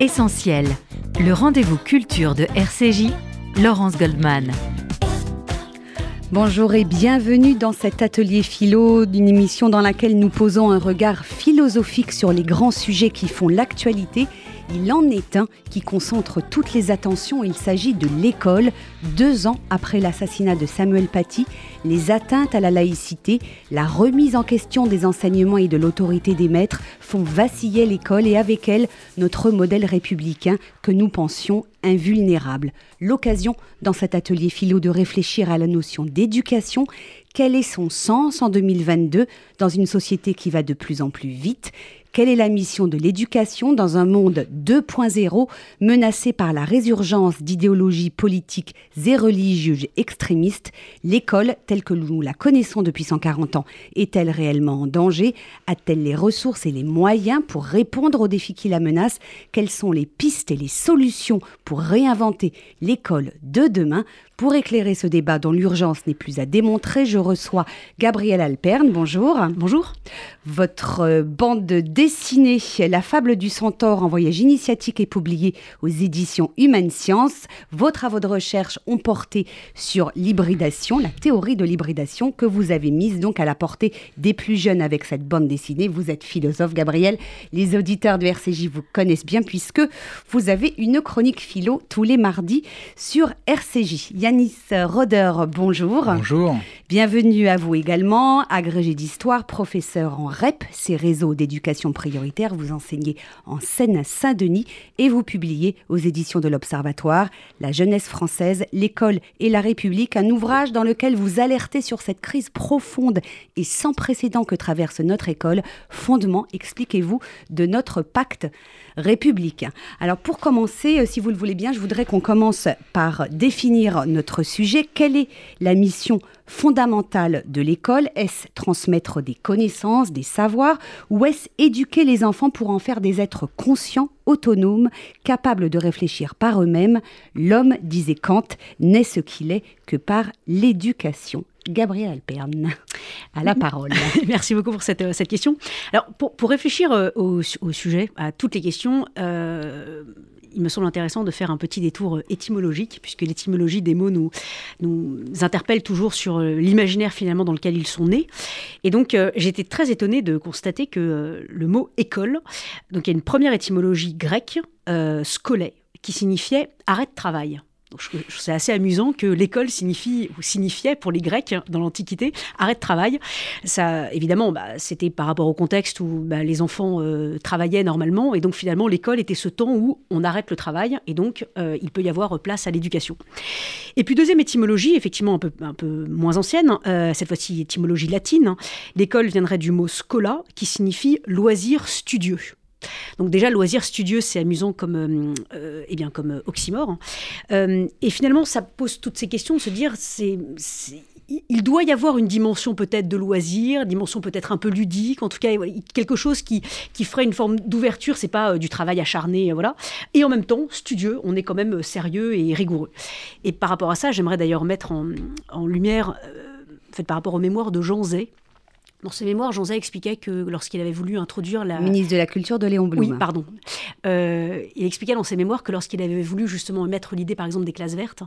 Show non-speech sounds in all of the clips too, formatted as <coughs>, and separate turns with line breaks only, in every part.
Essentiel, le rendez-vous culture de RCJ, Laurence Goldman.
Bonjour et bienvenue dans cet atelier philo d'une émission dans laquelle nous posons un regard philosophique sur les grands sujets qui font l'actualité il en est un qui concentre toutes les attentions. Il s'agit de l'école. Deux ans après l'assassinat de Samuel Paty, les atteintes à la laïcité, la remise en question des enseignements et de l'autorité des maîtres font vaciller l'école et avec elle notre modèle républicain que nous pensions invulnérable. L'occasion dans cet atelier philo de réfléchir à la notion d'éducation quel est son sens en 2022 dans une société qui va de plus en plus vite? Quelle est la mission de l'éducation dans un monde 2.0 menacé par la résurgence d'idéologies politiques et religieuses extrémistes? L'école, telle que nous la connaissons depuis 140 ans, est-elle réellement en danger? A-t-elle les ressources et les moyens pour répondre aux défis qui la menacent? Quelles sont les pistes et les solutions pour réinventer l'école de demain? Pour éclairer ce débat dont l'urgence n'est plus à démontrer, je reçois Gabriel Alperne. Bonjour.
Bonjour.
Votre euh, bande dessinée La fable du centaure en voyage initiatique est publiée aux éditions Human Science. Vos travaux de recherche ont porté sur l'hybridation, la théorie de l'hybridation que vous avez mise donc à la portée des plus jeunes avec cette bande dessinée. Vous êtes philosophe, Gabriel. Les auditeurs de RCJ vous connaissent bien puisque vous avez une chronique philo tous les mardis sur RCJ. Yanis Roder, bonjour.
Bonjour.
Bienvenue à vous également, agrégé d'histoire, professeur en REP, ces réseaux d'éducation prioritaire. Vous enseignez en Seine-Saint-Denis et vous publiez aux éditions de l'Observatoire La jeunesse française, l'école et la République, un ouvrage dans lequel vous alertez sur cette crise profonde et sans précédent que traverse notre école. Fondement, expliquez-vous, de notre pacte républicain. Alors pour commencer, euh, si vous le voulez bien, je voudrais qu'on commence par définir notre sujet. Quelle est la mission fondamentale de l'école Est-ce transmettre des connaissances, des savoirs, ou est-ce éduquer les enfants pour en faire des êtres conscients, autonomes, capables de réfléchir par eux-mêmes? L'homme, disait Kant, n'est ce qu'il est que par l'éducation. Gabriel Alperne, à la <laughs> parole.
Merci beaucoup pour cette, cette question. Alors, pour, réfléchir euh, au, sujet, à toutes les questions, euh, il me semble intéressant de faire un petit détour euh, étymologique, puisque l'étymologie des mots nous, nous interpelle toujours sur euh, l'imaginaire finalement dans lequel ils sont nés. Et donc euh, j'étais très étonnée de constater que le mot école, donc il y a une première étymologie grecque, euh, qui signifiait arrêt de travail c'est assez amusant que l'école signifie ou signifiait pour les Grecs dans l'Antiquité arrêt de travail. Ça, évidemment, bah, c'était par rapport au contexte où bah, les enfants euh, travaillaient normalement et donc finalement l'école était ce temps où on arrête le travail et donc euh, il peut y avoir place à l'éducation. Et puis deuxième étymologie, effectivement un peu, un peu moins ancienne, euh, cette fois-ci étymologie latine. L'école viendrait du mot scola qui signifie loisir studieux. Donc déjà, loisir studieux, c'est amusant comme, euh, euh, eh bien, comme euh, oxymore. Hein. et finalement, ça pose toutes ces questions de se dire, c'est, il doit y avoir une dimension peut-être de loisir, dimension peut-être un peu ludique, en tout cas quelque chose qui, qui ferait une forme d'ouverture, c'est pas du travail acharné, voilà. Et en même temps, studieux, on est quand même sérieux et rigoureux. Et par rapport à ça, j'aimerais d'ailleurs mettre en, en lumière, fait, par rapport aux mémoires de Jean Zay, dans ses mémoires, Jean Zay expliquait que lorsqu'il avait voulu introduire la...
Ministre de la Culture de Léon Blum.
Oui, pardon. Euh, il expliquait dans ses mémoires que lorsqu'il avait voulu justement mettre l'idée, par exemple, des classes vertes,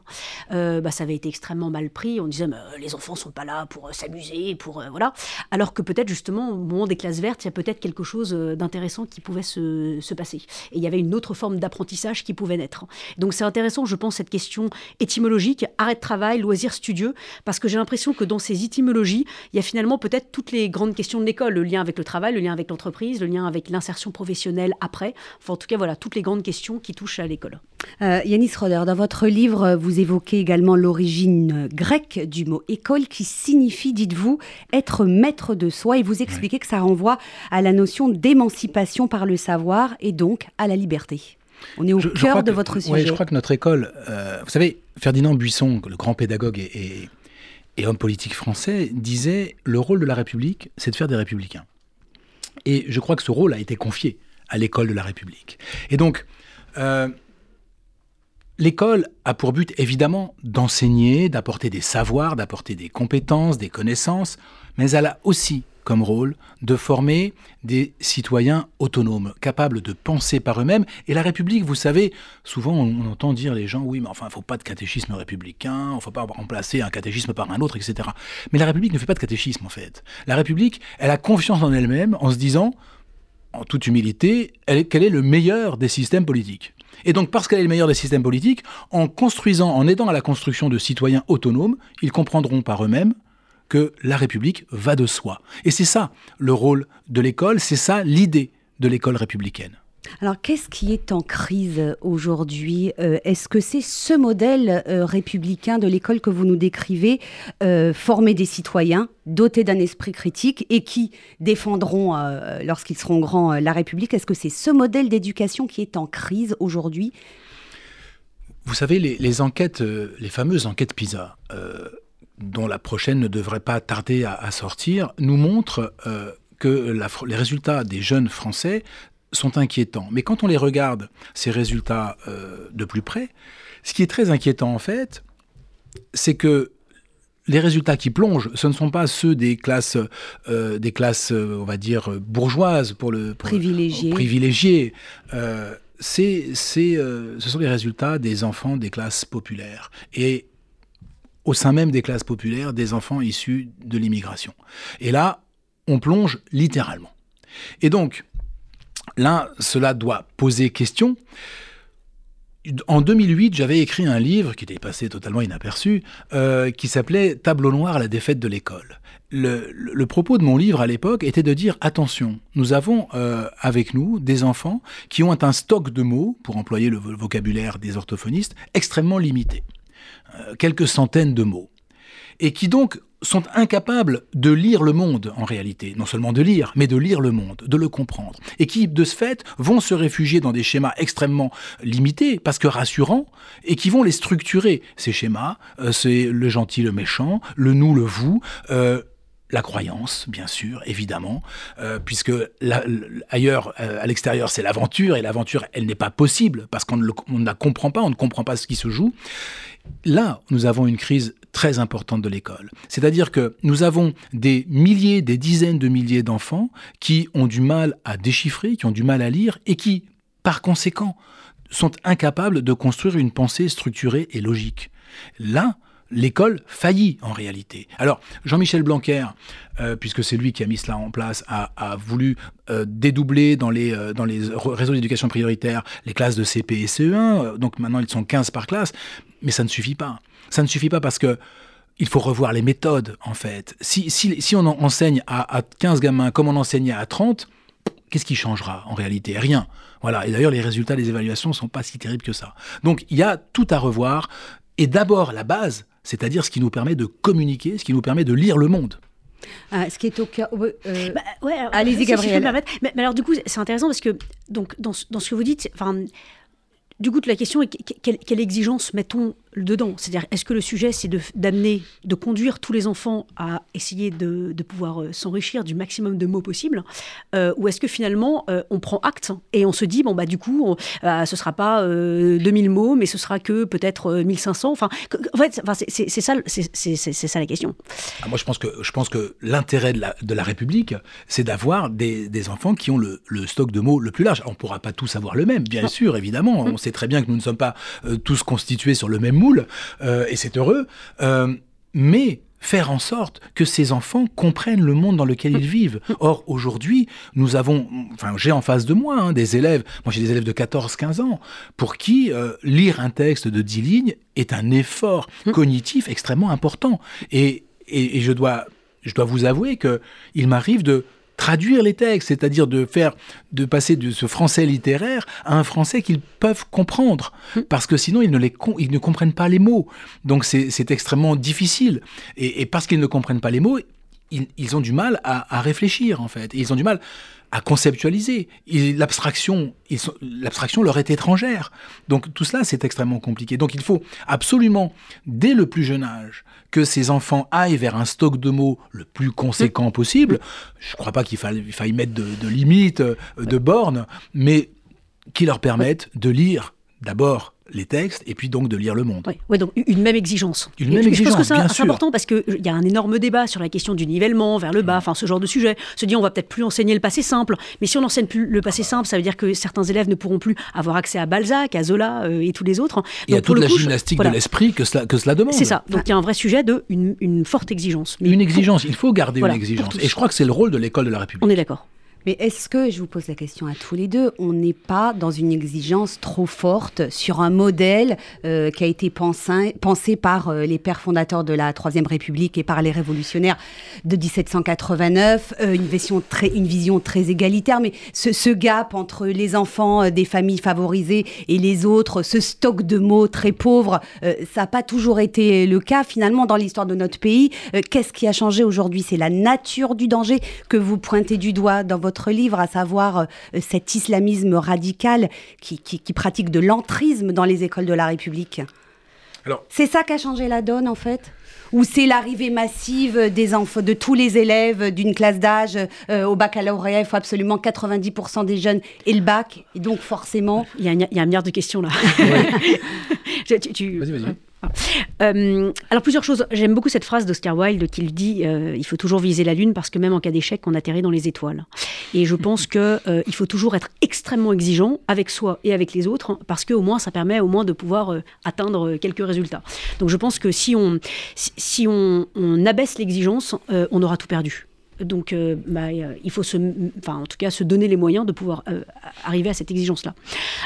euh, bah, ça avait été extrêmement mal pris. On disait, euh, les enfants sont pas là pour s'amuser, pour... voilà. Alors que peut-être, justement, au moment des classes vertes, il y a peut-être quelque chose d'intéressant qui pouvait se, se, passer. Et il y avait une autre forme d'apprentissage qui pouvait naître. Donc c'est intéressant, je pense, cette question étymologique, arrêt de travail, loisir studieux, parce que j'ai l'impression que dans ces étymologies, il y a finalement peut-être toutes les grandes questions de l'école, le lien avec le travail, le lien avec l'entreprise, le lien avec l'insertion professionnelle après. Enfin, en tout cas, voilà, toutes les grandes questions qui touchent à l'école.
Euh, Yanis Roder, dans votre livre, vous évoquez également l'origine grecque du mot école qui signifie, dites-vous, être maître de soi et vous expliquez que ça renvoie à la notion d'émancipation par le savoir et donc à la liberté. On est au cœur de votre sujet.
Oui, je crois que notre école, euh, vous savez, Ferdinand Buisson, le grand pédagogue et, et homme politique français, disait le rôle de la République, c'est de faire des républicains. Et je crois que ce rôle a été confié à l'école de la République. Et donc, euh, l'école a pour but évidemment d'enseigner, d'apporter des savoirs, d'apporter des compétences, des connaissances, mais elle a aussi comme rôle de former des citoyens autonomes, capables de penser par eux-mêmes. Et la République, vous savez, souvent on, entend dire les gens, oui, mais enfin, il ne faut pas de catéchisme républicain, il ne faut pas remplacer un catéchisme par un autre, etc. Mais la République ne fait pas de catéchisme, en fait. La République, elle a confiance en elle-même en se disant, en toute humilité, qu'elle est le meilleur des systèmes politiques. Et donc, parce qu'elle est le meilleur des systèmes politiques, en construisant, en aidant à la construction de citoyens autonomes, ils comprendront par eux-mêmes que la République va de soi. Et c'est ça le rôle de l'école, c'est ça l'idée de l'école républicaine.
Alors, qu'est-ce qui est en crise aujourd'hui euh, Est-ce que c'est ce modèle euh, républicain de l'école que vous nous décrivez, euh, former des citoyens, dotés d'un esprit critique et qui défendront, lorsqu'ils seront grands, la République? Est-ce que c'est ce modèle d'éducation qui est en crise aujourd'hui?
Vous savez, les, enquêtes, les fameuses enquêtes PISA, dont la prochaine ne devrait pas tarder à, sortir, nous montre euh, que les résultats des jeunes Français sont inquiétants. Mais quand on les regarde, ces résultats euh, de plus près, ce qui est très inquiétant en fait, c'est que les résultats qui plongent, ce ne sont pas ceux des classes, euh, des classes, on va dire bourgeoises pour le
privilégié.
privilégié. c'est, ce sont les résultats des enfants des classes populaires. Et au sein même des classes populaires des enfants issus de l'immigration. Et là, on plonge littéralement. Et donc, là, cela doit poser question. En 2008, j'avais écrit un livre qui était passé totalement inaperçu, euh, qui s'appelait Tableau noir, la défaite de l'école. Le, propos de mon livre à l'époque était de dire attention, nous avons euh, avec nous des enfants qui ont un stock de mots, pour employer le vocabulaire des orthophonistes, extrêmement limité. Euh, quelques centaines de mots, et qui donc sont incapables de lire le monde en réalité, non seulement de lire, mais de lire le monde, de le comprendre, et qui de ce fait vont se réfugier dans des schémas extrêmement limités, parce que rassurants, et qui vont les structurer. Ces schémas, euh, c'est le gentil, le méchant, le nous, le vous, euh, la croyance, bien sûr, évidemment, euh, puisque ailleurs, euh, à l'extérieur, c'est l'aventure, et l'aventure, elle n'est pas possible, parce qu'on ne, la comprend pas, on ne comprend pas ce qui se joue. Là, nous avons une crise très importante de l'école. C'est-à-dire que nous avons des milliers, des dizaines de milliers d'enfants qui ont du mal à déchiffrer, qui ont du mal à lire, et qui, par conséquent, sont incapables de construire une pensée structurée et logique. Là, l'école faillit en réalité. Alors, Jean-Michel Blanquer, euh, puisque c'est lui qui a mis cela en place, a, voulu euh, dédoubler dans les, euh, réseaux d'éducation prioritaire les classes de CP et CE1, donc maintenant ils sont 15 par classe, mais ça ne suffit pas. Ça ne suffit pas parce que il faut revoir les méthodes, en fait. Si, si, on enseigne à, à 15 gamins comme on enseignait à 30, qu'est-ce qui changera en réalité? Rien. Voilà. Et d'ailleurs, les résultats des évaluations ne sont pas si terribles que ça. Donc, il y a tout à revoir. Et d'abord, la base, c'est-à-dire ce qui nous permet de communiquer, ce qui nous permet de lire le monde.
Ah, ce qui est au cœur.
Euh, bah, Allez-y, Gabriel. mais, alors, du coup, c'est intéressant parce que donc, dans, dans ce que vous dites, du coup, la question est quelle, quelle exigence mettons dedans C'est-à-dire, est-ce que le sujet, c'est d'amener, de, conduire tous les enfants à essayer de, pouvoir euh, s'enrichir du maximum de mots possible euh, Ou est-ce que finalement, euh, on prend acte et on se dit, bon, bah, du coup, ce ce sera pas 2000 mots, mais ce sera que peut-être 1500 Enfin, en fait, c'est ça, la question.
Ah, moi, je pense que, je pense que l'intérêt de la, de la République, c'est d'avoir des, des, enfants qui ont le, le, stock de mots le plus large. On ne pourra pas tous avoir le même, bien sûr, évidemment. On sait très bien que nous ne sommes pas tous constitués sur le même euh, et c'est heureux. Euh, mais faire en sorte que ces enfants comprennent le monde dans lequel ils vivent. Or, aujourd'hui, nous avons, enfin, j'ai en face de moi hein, des élèves, moi j'ai des élèves de 14-15 ans, pour qui euh, lire un texte de 10 lignes est un effort cognitif extrêmement important. Et, et, je, dois, je dois vous avouer qu'il m'arrive de traduire les textes, c'est-à-dire de faire, de passer de ce français littéraire à un français qu'ils peuvent comprendre, hmm. parce que sinon ils ne, les, ils ne comprennent pas les mots. Donc c'est extrêmement difficile. Et, parce qu'ils ne comprennent pas les mots, ils, ont du mal à, à, réfléchir en fait. Et ils ont du mal à conceptualiser. L'abstraction, l'abstraction leur est étrangère. Donc tout cela, c'est extrêmement compliqué. Donc il faut absolument, dès le plus jeune âge, que ces enfants aillent vers un stock de mots le plus conséquent possible. Je ne crois pas qu'il faille, faille, mettre de, limites, euh, de bornes, mais qui leur permettent de lire d'abord les textes et puis donc de lire le monde.
Oui, ouais, donc une même exigence.
Une même exigence,
je pense que c'est important parce qu'il y a un énorme débat sur la question du nivellement vers le bas, enfin ce genre de sujet. Se dit on va peut-être plus enseigner le passé simple, mais si on n'enseigne plus le passé simple, ça veut dire que certains élèves ne pourront plus avoir accès à Balzac, à Zola euh, et tous les autres.
Il y a toute
le
la
coup,
gymnastique
voilà.
de l'esprit que cela, que cela demande.
C'est ça. Donc il y a un vrai sujet de une, une forte exigence. Mais
Une exigence, il faut garder
Voilà,
une exigence. Et je crois que c'est le rôle de l'école de la République.
on est d'accord.
Mais est-ce que, je vous pose la question à tous les deux, on n'est pas dans une exigence trop forte sur un modèle euh, qui a été pensé, par euh, les pères fondateurs de la Troisième République et par les révolutionnaires de 1789, euh, une, vision très, égalitaire, mais ce, ce gap entre les enfants des familles favorisées et les autres, ce stock de mots très pauvres, ça n'a pas toujours été le cas finalement dans l'histoire de notre pays. Qu'est-ce qui a changé aujourd'hui? C'est la nature du danger que vous pointez du doigt dans votre livre, à savoir euh, cet islamisme radical qui, qui- qui pratique de l'entrisme dans les écoles de la République.
Alors-
C'est ça qui a changé la donne en fait? Ou c'est l'arrivée massive des enfants, de tous les élèves d'une classe d'âge euh, au baccalauréat, il faut absolument 90% des jeunes et le bac, et donc forcément,
Il y, a un- il y a un milliard de questions là. <laughs> Tu- tu-
Vas-y, vas-y.
Euh, alors plusieurs choses. J'aime beaucoup cette phrase d'Oscar Wilde qui dit euh, il faut toujours viser la lune parce que même en cas d'échec, on atterrit dans les étoiles. Et je pense que euh, il faut toujours être extrêmement exigeant avec soi et avec les autres parce que au moins ça permet au moins de pouvoir atteindre quelques résultats. Donc je pense que si on si, on, abaisse l'exigence, on aura tout perdu. Donc, euh, bah, euh, il faut se, en tout cas, se donner les moyens de pouvoir euh, arriver à cette exigence-là.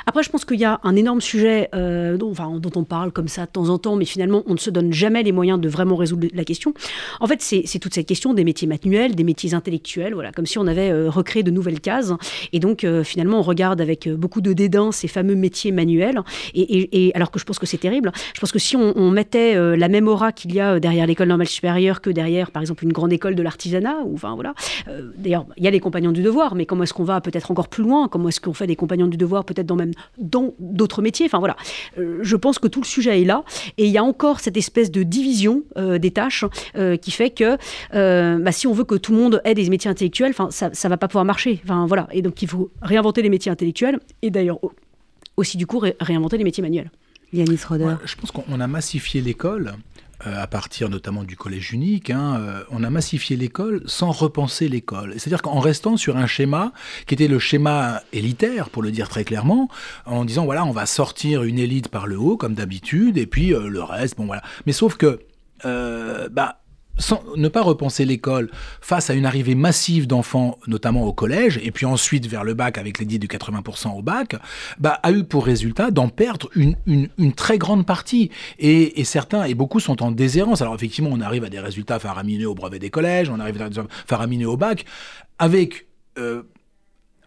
Après, je pense qu'il y a un énorme sujet dont, on parle comme ça de temps en temps, mais finalement, on ne se donne jamais les moyens de vraiment résoudre la question. En fait, c'est toute cette question des métiers manuels, des métiers intellectuels, voilà, comme si on avait recréé de nouvelles cases. Et donc, finalement, on regarde avec beaucoup de dédain ces fameux métiers manuels. Et, alors que je pense que c'est terrible, je pense que si on, on mettait la même aura qu'il y a derrière l'école normale supérieure que derrière, par exemple, une grande école de l'artisanat, ou enfin voilà. Euh, D'ailleurs, il y a les compagnons du devoir, mais comment est-ce qu'on va peut-être encore plus loin? Comment est-ce qu'on fait des compagnons du devoir peut-être dans même dans d'autres métiers? Enfin voilà. Euh, je pense que tout le sujet est là, et il y a encore cette espèce de division euh, des tâches euh, qui fait que euh, bah, si on veut que tout le monde ait des métiers intellectuels, enfin ça, ça va pas pouvoir marcher. Enfin voilà. Et donc il faut réinventer les métiers intellectuels, et d'ailleurs au- aussi du coup ré- réinventer les métiers manuels.
Yanis Roder.
Ouais, je pense qu'on a massifié l'école. Euh, à partir notamment du collège unique, hein, euh, on a massifié l'école sans repenser l'école. C'est-à-dire qu'en restant sur un schéma qui était le schéma élitaire, pour le dire très clairement, en disant voilà, on va sortir une élite par le haut comme d'habitude, et puis euh, le reste, bon voilà. Mais sauf que, euh, bah, sans ne pas repenser l'école face à une arrivée massive d'enfants, notamment au collège, et puis ensuite vers le bac avec l'édit du 80% au bac, bah, a eu pour résultat d'en perdre une, très grande partie. Et, certains, et beaucoup sont en déshérence. Alors effectivement, on arrive à des résultats faramineux au brevet des collèges, on arrive à des résultats faramineux au bac, avec... euh,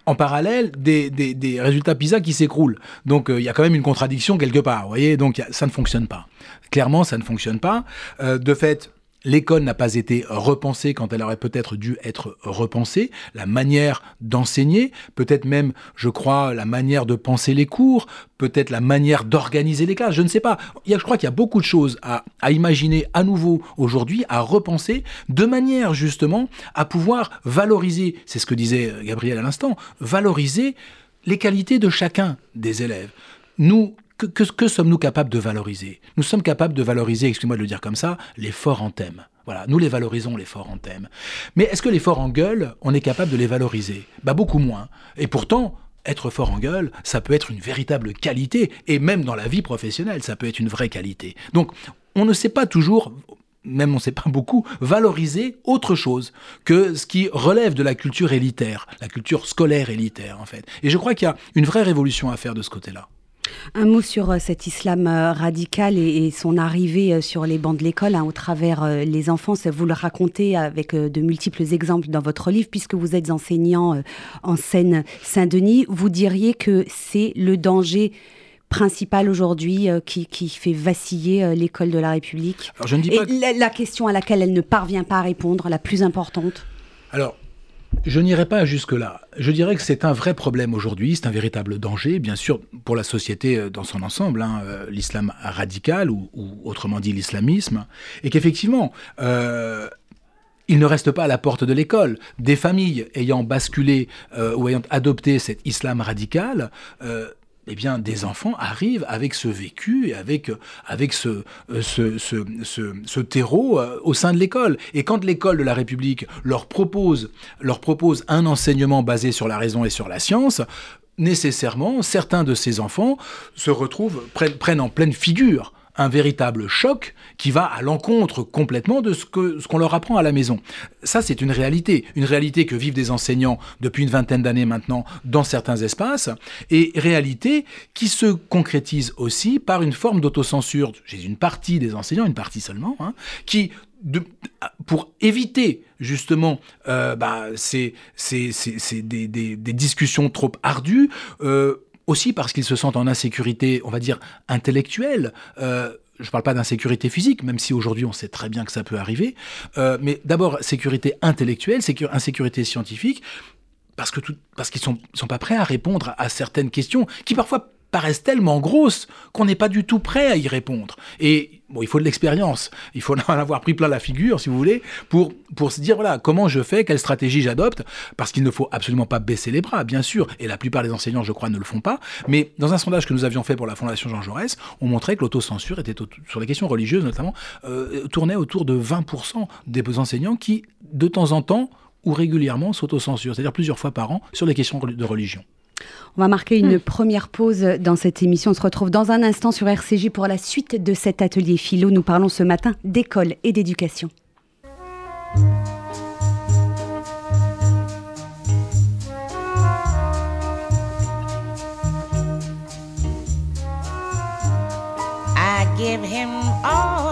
en parallèle des, résultats PISA qui s'écroulent. Donc euh, il y a quand même une contradiction quelque part, vous voyez, donc ça ne fonctionne pas. Clairement, ça ne fonctionne pas. Euh, de fait, l'école n'a pas été repensée quand elle aurait peut-être dû être repensée. La manière d'enseigner, peut-être même, je crois, la manière de penser les cours, peut-être la manière d'organiser les classes, je ne sais pas. Il y a, je crois qu'il y a beaucoup de choses à, à imaginer à nouveau aujourd'hui, à repenser, de manière justement à pouvoir valoriser, c'est ce que disait euh, Gabriel à l'instant, valoriser les qualités de chacun des élèves. Nous, que, sommes-nous capables de valoriser? Nous sommes capables de valoriser, excusez-moi de le dire comme ça, les forts en thème. Voilà, nous les valorisons, les forts en thème. Mais est-ce que les forts en gueule, on est capable de les valoriser? Bah beaucoup moins. Et pourtant, être fort en gueule, ça peut être une véritable qualité, et même dans la vie professionnelle, ça peut être une vraie qualité. Donc, on ne sait pas toujours, même on ne sait pas beaucoup, valoriser autre chose que ce qui relève de la culture élitaire, la culture scolaire élitaire, en fait. Et je crois qu'il y a une vraie révolution à faire de ce côté-là.
Un mot sur euh, cet islam euh, radical et, et son arrivée euh, sur les bancs de l'école hein, au travers les enfants. Vous le racontez avec de multiples exemples dans votre livre, puisque vous êtes enseignant en Seine-Saint-Denis. Vous diriez que c'est le danger principal aujourd'hui euh, qui, qui fait vaciller euh, l'école de la République?
Alors je ne dis
Et
pas...
la, la question à laquelle elle ne parvient pas à répondre, la plus importante?
Alors, je n'irai pas jusque-là. Je dirais que c'est un vrai problème aujourd'hui, c'est un véritable danger, bien sûr, pour la société euh, dans son ensemble, hein, euh, l'islam radical, ou, autrement dit l'islamisme, et qu'effectivement, euh, il ne reste pas à la porte de l'école. Des familles ayant basculé ou ayant adopté cet islam radical, eh bien, des enfants arrivent avec ce vécu et avec, avec ce, ce, ce, ce, terreau au sein de l'école. Et quand l'école de la République leur propose, leur propose un enseignement basé sur la raison et sur la science, nécessairement, certains de ces enfants se retrouvent, prennent, prennent en pleine figure un véritable choc qui va à l'encontre complètement de ce que ce qu'on leur apprend à la maison. Ça, c'est une réalité, une réalité que vivent des enseignants depuis une vingtaine d'années maintenant dans certains espaces, et réalité qui se concrétise aussi par une forme d'autocensure chez une partie des enseignants, une partie seulement, hein, qui pour éviter justement euh, bah, c'est des, des, des, discussions trop ardues, euh, aussi parce qu'ils se sentent en insécurité, on va dire, intellectuelle. Euh, je ne parle pas d'insécurité physique, même si aujourd'hui on sait très bien que ça peut arriver, euh, mais d'abord sécurité intellectuelle, insécurité scientifique, parce qu'ils sont, sont pas prêts à répondre à certaines questions qui parfois paraissent tellement grosses qu'on n'est pas du tout prêt à y répondre. Et bon, il faut de l'expérience, il faut <laughs> en avoir pris plein la figure, si vous voulez, pour, pour se dire, voilà, comment je fais, quelle stratégie j'adopte, parce qu'il ne faut absolument pas baisser les bras, bien sûr, et la plupart des enseignants, je crois, ne le font pas, mais dans un sondage que nous avions fait pour la Fondation Jean Jaurès, on montrait que l'autocensure était, sur les questions religieuses notamment, euh, tournait autour de 20% des enseignants qui, de temps en temps, ou régulièrement s'autocensurent, c'est-à-dire plusieurs fois par an, sur les questions de religion.
On va marquer une hmm. première pause dans cette émission. On se retrouve dans un instant sur RCJ pour la suite de cet atelier philo. Nous parlons ce matin d'école et d'éducation. I give him all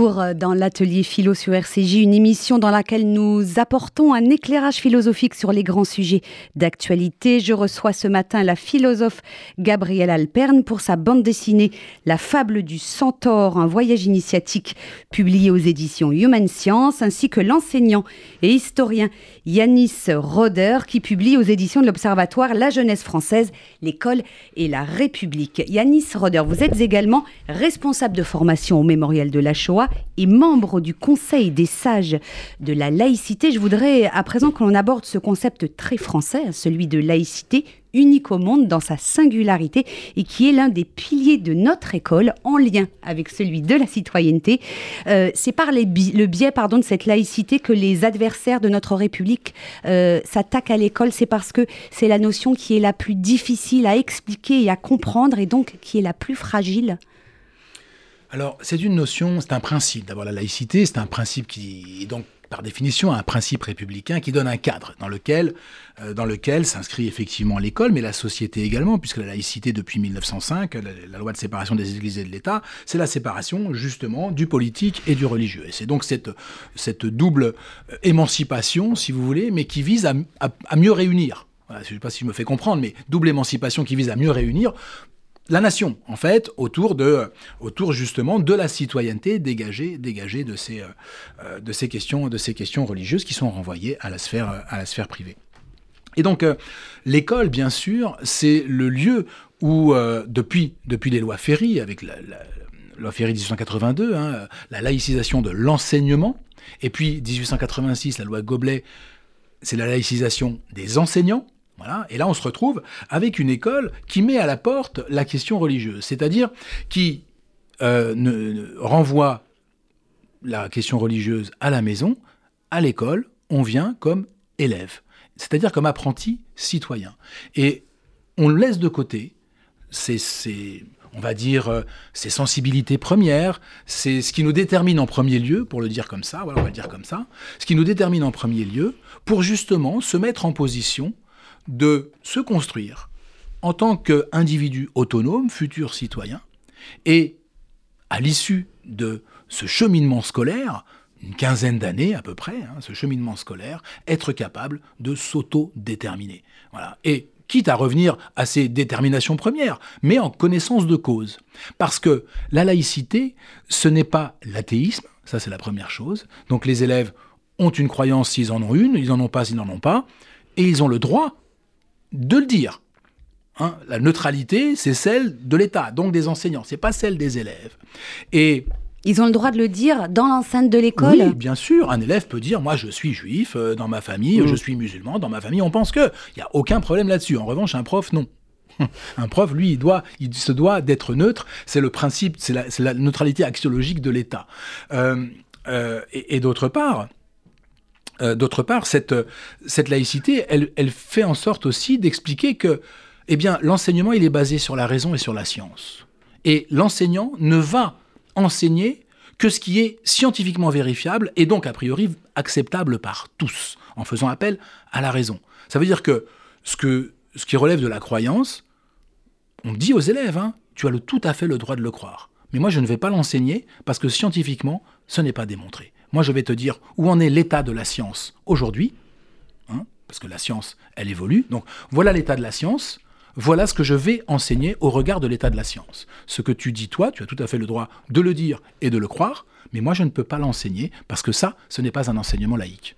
Retour dans l'atelier philo sur RCJ, une émission dans laquelle nous apportons un éclairage philosophique sur les grands sujets d'actualité. Je reçois ce matin la philosophe Gabrielle Alperne pour sa bande dessinée La fable du centaure, un voyage initiatique publié aux éditions Human Science, ainsi que l'enseignant et historien Yanis Roder qui publie aux éditions de l'Observatoire La jeunesse française, l'école et la République. Yanis Roder, vous êtes également responsable de formation au Mémorial de la
Shoah et membre du Conseil des sages de la laïcité. Je voudrais à présent que l'on aborde ce concept très français, celui de laïcité, unique au monde dans sa singularité et qui est l'un des piliers de notre école en lien avec celui de la citoyenneté. Euh, c'est par le biais pardon, de cette laïcité que les adversaires de notre République euh, s'attaquent à l'école. C'est parce que c'est la notion qui est la plus difficile à expliquer et à comprendre et donc qui est la plus fragile.
Alors, c'est une notion, c'est un principe. D'abord, la laïcité, c'est un principe qui est donc par définition un principe républicain qui donne un cadre dans lequel, euh, lequel s'inscrit effectivement l'école, mais la société également, puisque la laïcité depuis 1905, la, loi de séparation des églises et de l'État, c'est la séparation justement du politique et du religieux. Et c'est donc cette, double euh, émancipation, si vous voulez, mais qui vise à, mieux réunir. je ne sais pas si je me fais comprendre, mais double émancipation qui vise à mieux réunir la nation, en fait, autour, de, autour justement de la citoyenneté dégagée, dégagée de, ces, euh, de, ces questions, de ces questions religieuses qui sont renvoyées à la sphère, à la sphère privée. Et donc, euh, l'école, bien sûr, c'est le lieu où, euh, depuis, depuis les lois Ferry, avec la, loi Ferry 1882, hein, la laïcisation de l'enseignement, et puis 1886, la loi Goblet, c'est la laïcisation des enseignants, et là, on se retrouve avec une école qui met à la porte la question religieuse, c'est-à-dire qui euh, renvoie la question religieuse à la maison, à l'école, on vient comme élève, c'est-à-dire comme apprenti citoyen. Et on laisse de côté. Ces, on va dire, euh, ces sensibilités premières, c'est ce qui nous détermine en premier lieu, pour le dire comme ça, voilà, on va le dire comme ça, ce qui nous détermine en premier lieu, pour justement se mettre en position de se construire en tant qu'individu autonome, futur citoyen, et à l'issue de ce cheminement scolaire, une quinzaine d'années à peu près, hein, ce cheminement scolaire, être capable de s'auto-déterminer. Voilà. Et quitte à revenir à ses déterminations premières, mais en connaissance de cause. Parce que la laïcité, ce n'est pas l'athéisme, ça c'est la première chose. Donc les élèves ont une croyance s'ils en ont une, ils n'en ont pas s'ils n'en ont pas, et ils ont le droit de le dire. Hein, la neutralité, c'est celle de l'État, donc des enseignants, c'est pas celle des élèves.
Et ils ont le droit de le dire dans l'enceinte de l'école
Oui, bien sûr. Un élève peut dire Moi, je suis juif, euh, dans ma famille, je suis musulman, dans ma famille, on pense que. Il n'y a aucun problème là-dessus. En revanche, un prof, non. <laughs> Un prof, lui, il, doit, il se doit d'être neutre. C'est le principe, c'est la, neutralité axiologique de l'État. Euh, euh, et d'autre part, euh, d'autre part, cette, cette laïcité, elle, fait en sorte aussi d'expliquer que eh bien, l'enseignement, il est basé sur la raison et sur la science. Et l'enseignant ne va enseigner que ce qui est scientifiquement vérifiable et donc, a priori, acceptable par tous, en faisant appel à la raison. Ça veut dire que ce, qui relève de la croyance, on dit aux élèves, hein, tu as tout à fait le droit de le croire. Mais moi, je ne vais pas l'enseigner parce que scientifiquement, ce n'est pas démontré. Moi, je vais te dire où en est l'état de la science aujourd'hui, hein, parce que la science, elle évolue. Donc, voilà l'état de la science. Voilà ce que je vais enseigner au regard de l'état de la science. Ce que tu dis, toi, tu as tout à fait le droit de le dire et de le croire, mais moi, je ne peux pas l'enseigner parce que ça, ce n'est pas un enseignement laïque.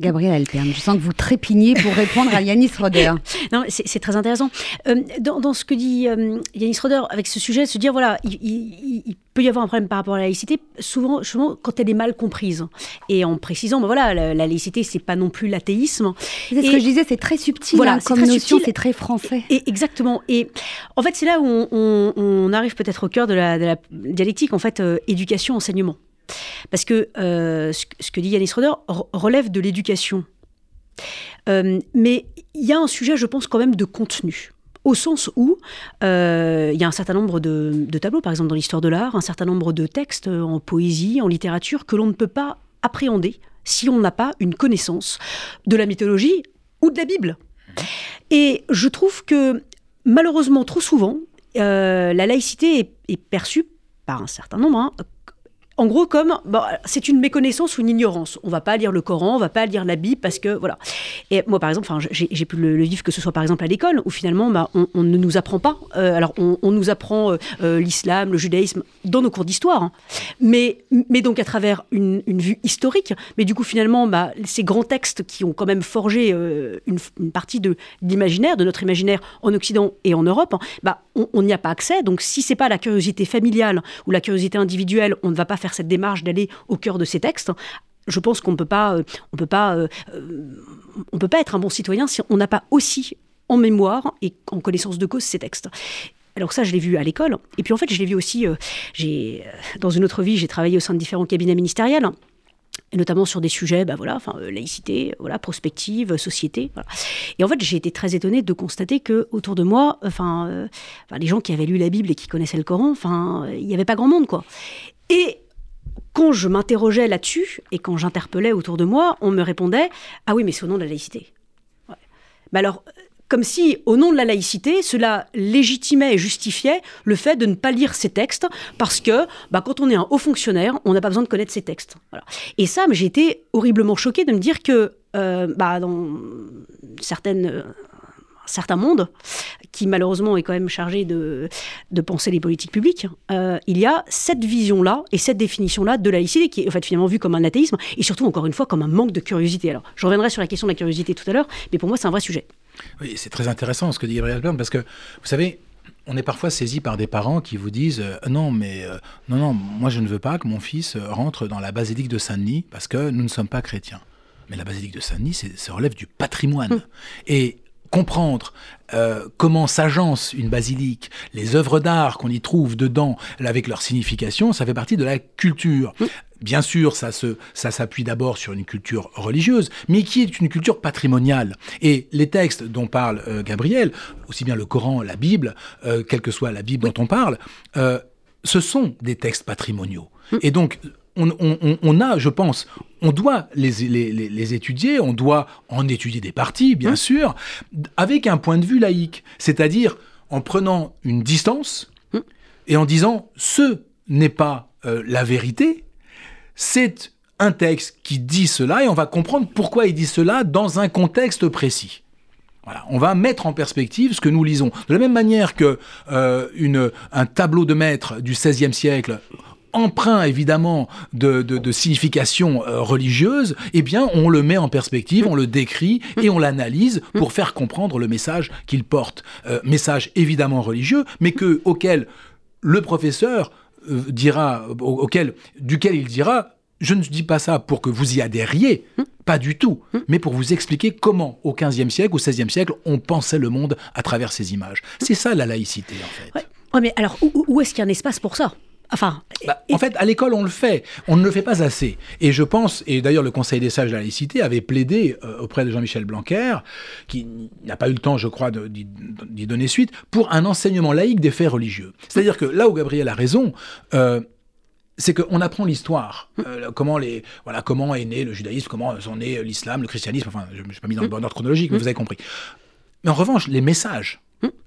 Gabriel Alperne, je sens que vous trépignez pour répondre à Yanis Roder. <laughs>
non, c'est très intéressant. Euh, dans, ce que dit euh, Yanis Roder avec ce sujet, se dire, voilà, il, peut y avoir un problème par rapport à la laïcité, souvent, souvent quand elle est mal comprise. Et en précisant, ben voilà, la, laïcité, c'est pas non plus l'athéisme.
C'est ce que je disais, c'est très subtil voilà, hein, comme notion, c'est très français.
Et, exactement. Et en fait, c'est là où on, arrive peut-être au cœur de la, dialectique, en fait, euh, éducation-enseignement. Parce que euh, ce, que dit Yannis Roder relève de l'éducation. Euh, mais il y a un sujet, je pense, quand même de contenu. Au sens où euh, il y a un certain nombre de, tableaux, par exemple dans l'histoire de l'art, un certain nombre de textes en poésie, en littérature, que l'on ne peut pas appréhender si on n'a pas une connaissance de la mythologie ou de la Bible. Et je trouve que malheureusement, trop souvent, la laïcité est, perçue par un certain nombre hein, en gros, comme c'est une méconnaissance ou une ignorance. On va pas lire le Coran, on va pas lire la Bible parce que voilà. Et moi, par exemple, j'ai pu le, vivre que ce soit par exemple à l'école où finalement, bah, on, ne nous apprend pas. Euh, alors, on, nous apprend euh, euh, l'islam, le judaïsme dans nos cours d'histoire, hein. mais mais donc à travers une, vue historique. Mais du coup, finalement, bah, ces grands textes qui ont quand même forgé une, partie de l'imaginaire, de notre imaginaire en Occident et en Europe, hein, bah, on n'y a pas accès. Donc, si c'est pas la curiosité familiale ou la curiosité individuelle, on ne va pas faire cette démarche d'aller au cœur de ces textes, je pense qu'on ne peut pas, euh, on peut pas, euh, euh, on peut pas être un bon citoyen si on n'a pas aussi en mémoire et en connaissance de cause ces textes. Alors ça, je l'ai vu à l'école. Et puis en fait, je l'ai vu aussi, dans une autre vie, j'ai travaillé au sein de différents cabinets ministériels. Et notamment sur des sujets, bah voilà, enfin, laïcité, voilà, prospective, société. Et en fait, j'ai été très étonnée de constater que autour de moi, enfin, les gens qui avaient lu la Bible et qui connaissaient le Coran, enfin, il n'y avait pas grand monde, quoi. Et quand je m'interrogeais là-dessus et quand j'interpellais autour de moi, on me répondait Ah oui, mais c'est au nom de la laïcité. Mais alors, comme si, au nom de la laïcité, cela légitimait et justifiait le fait de ne pas lire ces textes, parce que bah, quand on est un haut fonctionnaire, on n'a pas besoin de connaître ces textes. Et ça, j'ai été horriblement choquée de me dire que euh, bah, dans certaines certain monde, qui malheureusement est quand même chargé de, de penser les politiques publiques, euh, il y a cette vision-là et cette définition-là de laïcité qui est en fait finalement vue comme un athéisme et surtout encore une fois comme un manque de curiosité. Alors je reviendrai sur la question de la curiosité tout à l'heure, mais pour moi c'est un vrai sujet.
Oui, c'est très intéressant ce que dit Gabriel Blanc parce que vous savez, on est parfois saisi par des parents qui vous disent euh, non mais euh, non non moi je ne veux pas que mon fils rentre dans la basilique de Saint-Denis parce que nous ne sommes pas chrétiens. Mais la basilique de Saint-Denis, ça relève du patrimoine. Hum. Et comprendre euh, comment s'agence une basilique, les œuvres d'art qu'on y trouve dedans, avec leur signification, ça fait partie de la culture. Bien sûr, ça se, ça s'appuie d'abord sur une culture religieuse, mais qui est une culture patrimoniale. Et les textes dont parle euh, Gabriel, aussi bien le Coran, la Bible, euh, quelle que soit la Bible dont on parle, ce sont des textes patrimoniaux. Et donc, on, a, je pense, on doit les, étudier, on doit en étudier des parties, bien mmh. sûr, avec un point de vue laïque, c'est-à-dire en prenant une distance mmh. et en disant ce n'est pas euh, la vérité, c'est un texte qui dit cela et on va comprendre pourquoi il dit cela dans un contexte précis. Voilà, on va mettre en perspective ce que nous lisons. De la même manière que euh, une, un tableau de maître du XVIe siècle emprunt évidemment de, signification euh, religieuse, eh bien on le met en perspective, on le décrit et on l'analyse pour faire comprendre le message qu'il porte. Euh, message évidemment religieux, mais que, auquel le professeur euh, dira, auquel, duquel il dira, je ne dis pas ça pour que vous y adhériez, pas du tout, mais pour vous expliquer comment, au XVe siècle, au XVIe siècle, on pensait le monde à travers ces images. C'est ça la laïcité, en
fait. Ouais. mais alors, où est-ce qu'il y a un espace pour ça? Enfin,
bah, en fait, à l'école, on le fait. On ne le fait pas assez. Et je pense, et d'ailleurs, le Conseil des sages de la laïcité avait plaidé euh, auprès de Jean-Michel Blanquer, qui n'a pas eu le temps, je crois, d'y donner suite, pour un enseignement laïque des faits religieux. C'est-à-dire que là où Gabriel a raison, euh, c'est qu'on apprend l'histoire, euh, comment les voilà comment est né le judaïsme, comment sont nés l'islam, le christianisme. Enfin, je ne suis pas mis dans le bon ordre chronologique, mais vous avez compris. Mais en revanche, les messages,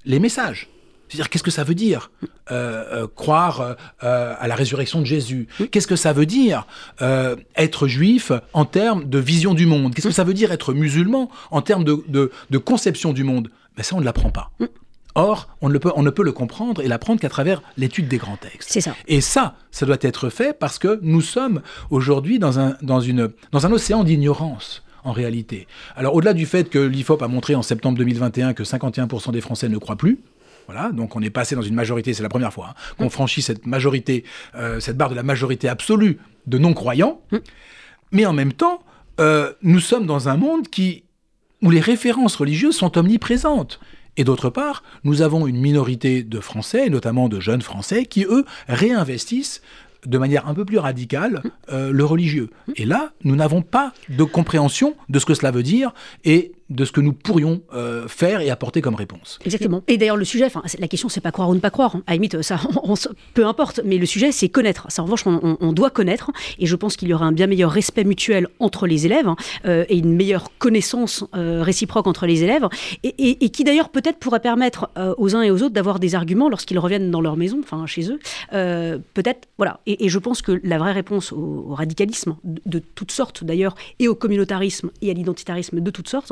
les messages, c'est-à-dire, qu'est-ce que ça veut dire euh, euh, croire euh, à la résurrection de Jésus? Qu'est-ce que ça veut dire être juif en termes de vision du monde? Qu'est-ce que ça veut dire être musulman en termes de, conception du monde? Ben Ça, on ne l'apprend pas. Or, on ne, peut, on ne peut le comprendre et l'apprendre qu'à travers l'étude des grands textes.
C'est ça.
Et ça, ça doit être fait parce que nous sommes aujourd'hui dans un, dans, une, dans un océan d'ignorance en réalité. Alors au-delà du fait que l'IFOP a montré en septembre 2021 que 51% des Français ne croient plus, voilà, donc on est passé dans une majorité, c'est la première fois hein, qu'on franchit cette majorité, euh, cette barre de la majorité absolue de non-croyants. Mmh. Mais en même temps, euh, nous sommes dans un monde qui, où les références religieuses sont omniprésentes. Et d'autre part, nous avons une minorité de Français, et notamment de jeunes Français, qui, eux, réinvestissent de manière un peu plus radicale euh, le religieux. Et là, nous n'avons pas de compréhension de ce que cela veut dire et de ce que nous pourrions euh, faire et apporter comme réponse.
Exactement. Et d'ailleurs, le sujet, la question, c'est pas croire ou ne pas croire. Hein. À la limite, ça, <laughs> peu importe. Mais le sujet, c'est connaître. Ça, en revanche, on, doit connaître. Et je pense qu'il y aura un bien meilleur respect mutuel entre les élèves hein, euh, et une meilleure connaissance euh, réciproque entre les élèves. Et, qui d'ailleurs peut-être pourrait permettre aux uns et aux autres d'avoir des arguments lorsqu'ils reviennent dans leur maison, enfin chez eux. peut-être, voilà. Et, je pense que la vraie réponse au, radicalisme de, de toutes sortes d'ailleurs, et au communautarisme et à l'identitarisme de toutes sortes,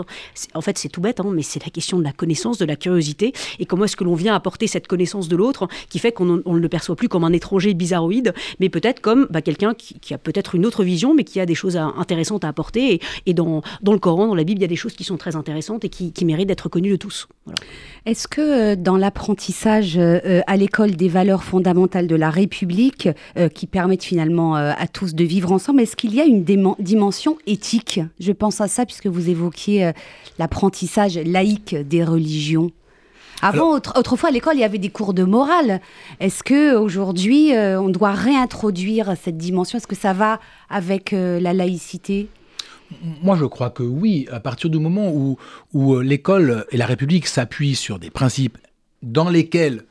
en fait, c'est tout bête, hein, mais c'est la question de la connaissance, de la curiosité, et comment est-ce que l'on vient apporter cette connaissance de l'autre qui fait qu'on ne le perçoit plus comme un étranger bizarroïde, mais peut-être comme bah, quelqu'un qui, a peut-être une autre vision, mais qui a des choses intéressantes à apporter. Et, dans, le Coran, dans la Bible, il y a des choses qui sont très intéressantes et qui, méritent d'être connues de tous.
Est-ce que euh, dans l'apprentissage euh, à l'école des valeurs fondamentales de la République, euh, qui permettent finalement à tous de vivre ensemble, est-ce qu'il y a une dimension éthique? Je pense à ça puisque vous évoquiez l'apprentissage laïque des religions avant, autrefois, à l'école, il y avait des cours de morale. Est-ce que aujourd'hui, euh, on doit réintroduire cette dimension? Est-ce que ça va avec euh, la laïcité?
Moi, je crois que oui, à partir du moment où, où euh, l'école et la République s'appuient sur des principes dans lesquels,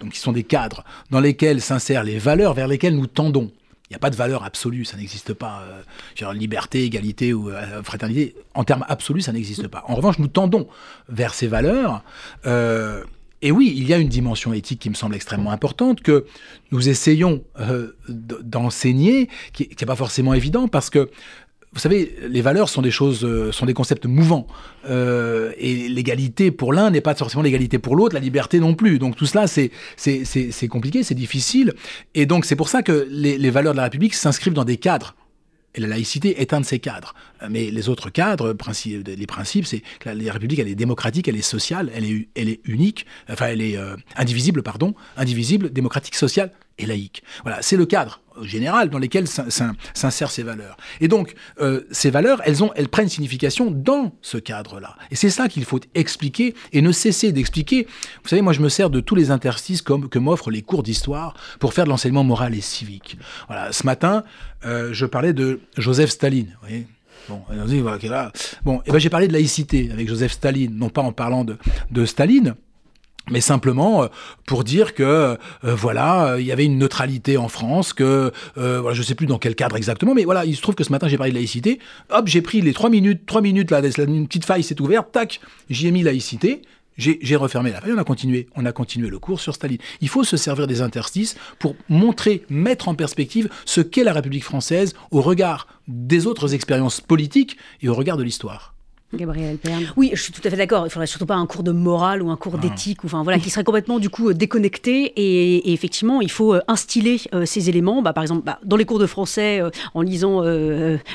donc qui sont des cadres, dans lesquels s'insèrent les valeurs vers lesquelles nous tendons. Il n'y a pas de valeur absolue, ça n'existe pas. Euh, liberté, égalité ou euh, fraternité, en termes absolus, ça n'existe pas. En revanche, nous tendons vers ces valeurs. Euh, et oui, il y a une dimension éthique qui me semble extrêmement importante, que nous essayons d'enseigner, qui n'est pas forcément évident, parce que vous savez, les valeurs sont des choses, euh, sont des concepts mouvants. Euh, et l'égalité pour l'un n'est pas forcément l'égalité pour l'autre, la liberté non plus. Donc tout cela, c'est compliqué, c'est difficile. Et donc c'est pour ça que les, valeurs de la République s'inscrivent dans des cadres. Et la laïcité est un de ces cadres. Mais les autres cadres, les principes, c'est que la, République, elle est démocratique, elle est sociale, elle est, elle est unique, enfin elle est euh, indivisible, pardon, indivisible, démocratique, sociale et laïque. Voilà, c'est le cadre général dans lesquels s'insèrent ces valeurs. Et donc, euh, ces valeurs, elles, ont, elles prennent signification dans ce cadre-là. Et c'est ça qu'il faut expliquer et ne cesser d'expliquer. Vous savez, moi, je me sers de tous les interstices comme, que m'offrent les cours d'histoire pour faire de l'enseignement moral et civique. Voilà, ce matin, euh, je parlais de Joseph Staline. Vous voyez Bon, bon, et ben j'ai parlé de laïcité avec Joseph Staline, non pas en parlant de, de Staline, mais simplement euh, pour dire que euh, voilà, il y avait une neutralité en France, que euh, voilà, je sais plus dans quel cadre exactement, mais voilà, il se trouve que ce matin j'ai parlé de laïcité. Hop, j'ai pris les trois minutes, trois minutes là, une petite faille s'est ouverte, tac, j'y ai mis laïcité. J'ai refermé la faille, on a continué, on a continué le cours sur Staline. Il faut se servir des interstices pour montrer, mettre en perspective ce qu'est la République française au regard des autres expériences politiques et au regard de l'histoire.
Gabriel Perne. Oui, je suis tout à fait d'accord. Il faudrait surtout pas un cours de morale ou un cours d'éthique, ou enfin voilà, qui serait complètement du coup euh, déconnecté. Et, effectivement, il faut euh, instiller euh, ces éléments. Bah, par exemple, bah, dans les cours de français, en lisant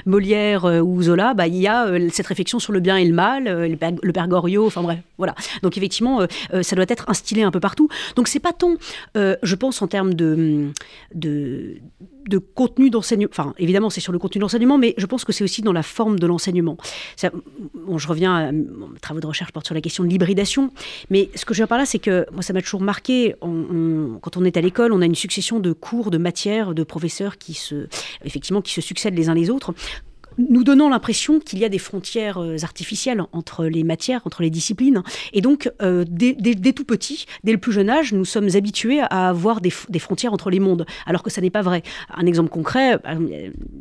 Molière ou Zola, bah, il y a cette réflexion sur le bien et le mal, le, père, Goriot. Enfin bref, voilà. Donc effectivement, ça doit être instillé un peu partout. Donc c'est pas tant, je pense, en termes de, de de contenu d'enseignement. Enfin, évidemment, c'est sur le contenu d'enseignement, mais je pense que c'est aussi dans la forme de l'enseignement. Bon, je reviens à mes travaux de recherche portent sur la question de l'hybridation, mais ce que je veux par là, c'est que moi, ça m'a toujours marqué. quand on est à l'école, on a une succession de cours, de matières, de professeurs qui se, effectivement, qui se succèdent les uns les autres nous donnant l'impression qu'il y a des frontières euh, artificielles entre les matières, entre les disciplines. Et donc, euh, dès, tout petit, dès le plus jeune âge, nous sommes habitués à avoir des, frontières entre les mondes, alors que ça n'est pas vrai. Un exemple concret,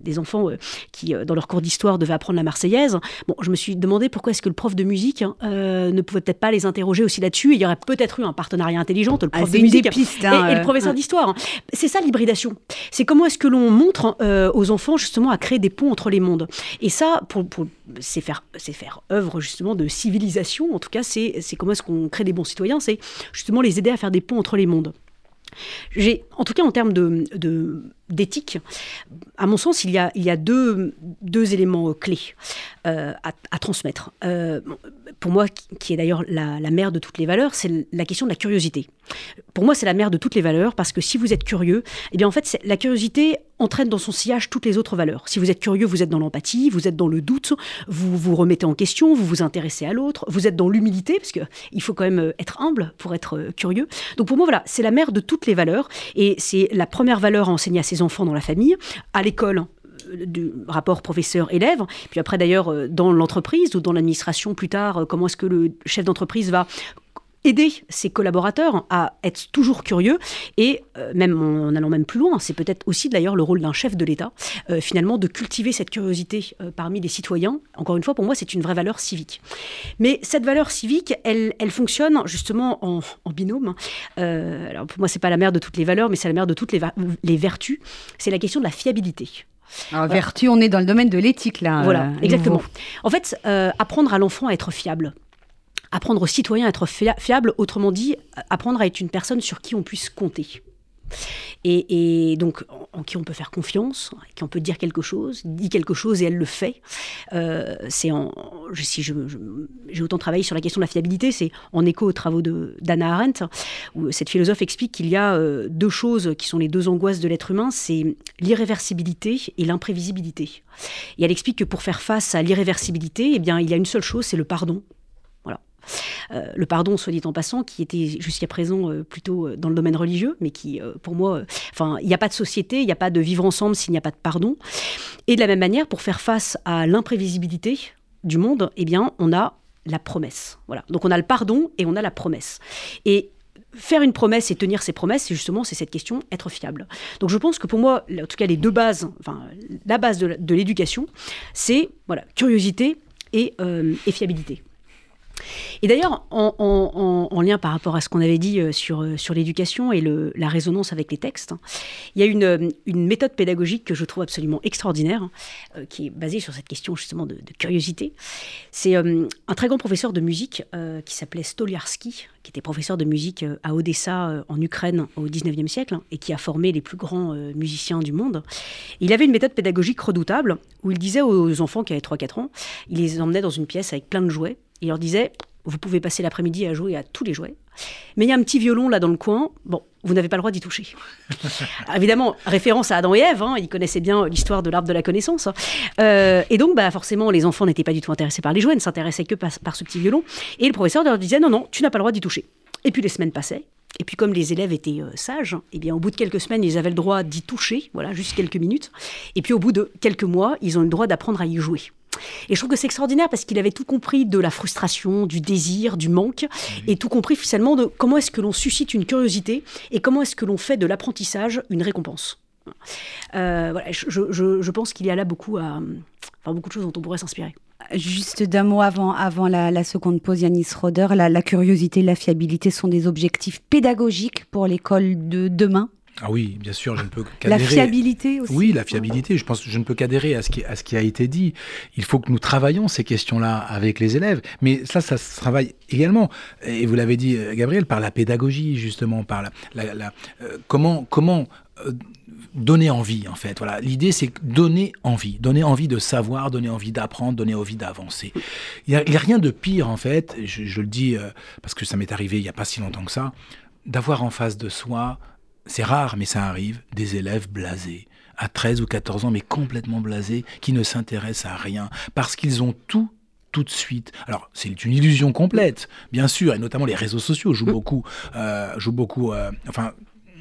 des enfants euh, qui, dans leur cours d'histoire, devaient apprendre la Marseillaise. Bon, je me suis demandé pourquoi est-ce que le prof de musique hein, ne pouvait peut-être pas les interroger aussi là-dessus. Il y aurait peut-être eu un partenariat intelligent entre le prof ah, de musique hein, et, le professeur d'histoire. C'est ça l'hybridation. C'est comment est-ce que l'on montre aux enfants justement à créer des ponts entre les mondes. Et ça, pour, c'est faire, faire œuvre justement de civilisation. En tout cas, c'est comment est-ce qu'on crée des bons citoyens. C'est justement les aider à faire des ponts entre les mondes. En tout cas en termes de, d'éthique, à mon sens, il y a, deux, éléments clés euh, à, transmettre. Euh, pour moi, qui est d'ailleurs la, la, mère de toutes les valeurs, c'est la question de la curiosité. Pour moi, c'est la mère de toutes les valeurs parce que si vous êtes curieux, eh bien en fait, la curiosité entraîne dans son sillage toutes les autres valeurs. Si vous êtes curieux, vous êtes dans l'empathie, vous êtes dans le doute, vous vous remettez en question, vous vous intéressez à l'autre, vous êtes dans l'humilité parce que il faut quand même euh, être humble pour être euh, curieux. Donc pour moi, voilà, c'est la mère de toutes les valeurs et c'est la première valeur à enseigner à ses enfants dans la famille, à l'école du rapport professeur-élève, puis après d'ailleurs dans l'entreprise ou dans l'administration plus tard, comment est-ce que le chef d'entreprise va aider ses collaborateurs à être toujours curieux et euh, même en allant même plus loin, c'est peut-être aussi d'ailleurs le rôle d'un chef de l'État, euh, finalement de cultiver cette curiosité euh, parmi les citoyens. Encore une fois, pour moi, c'est une vraie valeur civique. Mais cette valeur civique, elle, elle fonctionne justement en, binôme. alors pour moi, c'est pas la mère de toutes les valeurs, mais c'est la mère de toutes les, les vertus. C'est la question de la fiabilité.
Alors, vertu, on est dans le domaine de l'éthique là.
Voilà, exactement. En fait, apprendre à l'enfant à être fiable apprendre aux citoyens à être fiables, autrement dit, apprendre à être une personne sur qui on puisse compter. Et, donc en, qui on peut faire confiance, qui on peut dire quelque chose, dit quelque chose et elle le fait. Euh, c'est si j'ai autant travaillé sur la question de la fiabilité, c'est en écho aux travaux d'Anna Arendt, où cette philosophe explique qu'il y a euh, deux choses qui sont les deux angoisses de l'être humain, c'est l'irréversibilité et l'imprévisibilité. Et elle explique que pour faire face à l'irréversibilité, eh bien il y a une seule chose, c'est le pardon. Euh, le pardon, soit dit en passant, qui était jusqu'à présent euh, plutôt euh, dans le domaine religieux, mais qui, pour moi, enfin, il n'y a pas de société, il n'y a pas de vivre ensemble s'il n'y a pas de pardon. Et de la même manière, pour faire face à l'imprévisibilité du monde, eh bien, on a la promesse. Voilà. Donc on a le pardon et on a la promesse. Et faire une promesse et tenir ses promesses, c'est justement c'est cette question être fiable. Donc je pense que pour moi, en tout cas les deux bases, enfin la base de, l'éducation, c'est voilà curiosité et fiabilité. Et d'ailleurs, en, lien par rapport à ce qu'on avait dit euh, sur, euh, sur l'éducation et la résonance avec les textes, il y a une, euh, méthode pédagogique que je trouve absolument extraordinaire, qui est basée sur cette question justement de, curiosité. C'est un très grand professeur de musique qui s'appelait Stoliarski, qui était professeur de musique à Odessa en Ukraine au 19e siècle et qui a formé les plus grands musiciens du monde. Il avait une méthode pédagogique redoutable où il disait aux enfants qui avaient 3-4 ans, il les emmenait dans une pièce avec plein de jouets il leur disait vous pouvez passer l'après-midi à jouer à tous les jouets. Mais il y a un petit violon là dans le coin. Bon, vous n'avez pas le droit d'y toucher. <laughs> évidemment, référence à Adam et Ève, hein, ils connaissaient bien l'histoire de l'arbre de la connaissance. Euh, et donc, bah, forcément, les enfants n'étaient pas du tout intéressés par les jouets, ne s'intéressaient que par, ce petit violon. Et le professeur leur disait non, non, tu n'as pas le droit d'y toucher. Et puis les semaines passaient. Et puis comme les élèves étaient euh, sages, eh bien au bout de quelques semaines, ils avaient le droit d'y toucher, voilà, juste quelques minutes. Et puis au bout de quelques mois, ils ont eu le droit d'apprendre à y jouer. Et je trouve que c'est extraordinaire parce qu'il avait tout compris de la frustration, du désir, du manque, et tout compris finalement de comment est-ce que l'on suscite une curiosité et comment est-ce que l'on fait de l'apprentissage une récompense. Euh, voilà, je, pense qu'il y a là beaucoup, à, enfin, beaucoup de choses dont on pourrait s'inspirer.
Juste d'un mot avant, avant la, seconde pause, Yanis Roder, la, la curiosité, la fiabilité sont des objectifs pédagogiques pour l'école de demain?
Ah oui, bien sûr, je ne peux qu'adhérer.
La fiabilité aussi.
Oui, la fiabilité. Je pense que je ne peux qu'adhérer à ce qui à ce qui a été dit. Il faut que nous travaillions ces questions-là avec les élèves. Mais ça, ça se travaille également. Et vous l'avez dit, euh, Gabriel, par la pédagogie justement, par la, la, euh, comment comment euh, donner envie en fait. Voilà, l'idée c'est donner envie, donner envie de savoir, donner envie d'apprendre, donner envie d'avancer. Il n'y a, rien de pire en fait. Je, je le dis parce que ça m'est arrivé il n'y a pas si longtemps que ça, d'avoir en face de soi c'est rare, mais ça arrive, des élèves blasés, à 13 ou 14 ans, mais complètement blasés, qui ne s'intéressent à rien, parce qu'ils ont tout tout de suite. Alors, c'est une illusion complète, bien sûr, et notamment les réseaux sociaux jouent beaucoup, euh, jouent beaucoup, euh, enfin,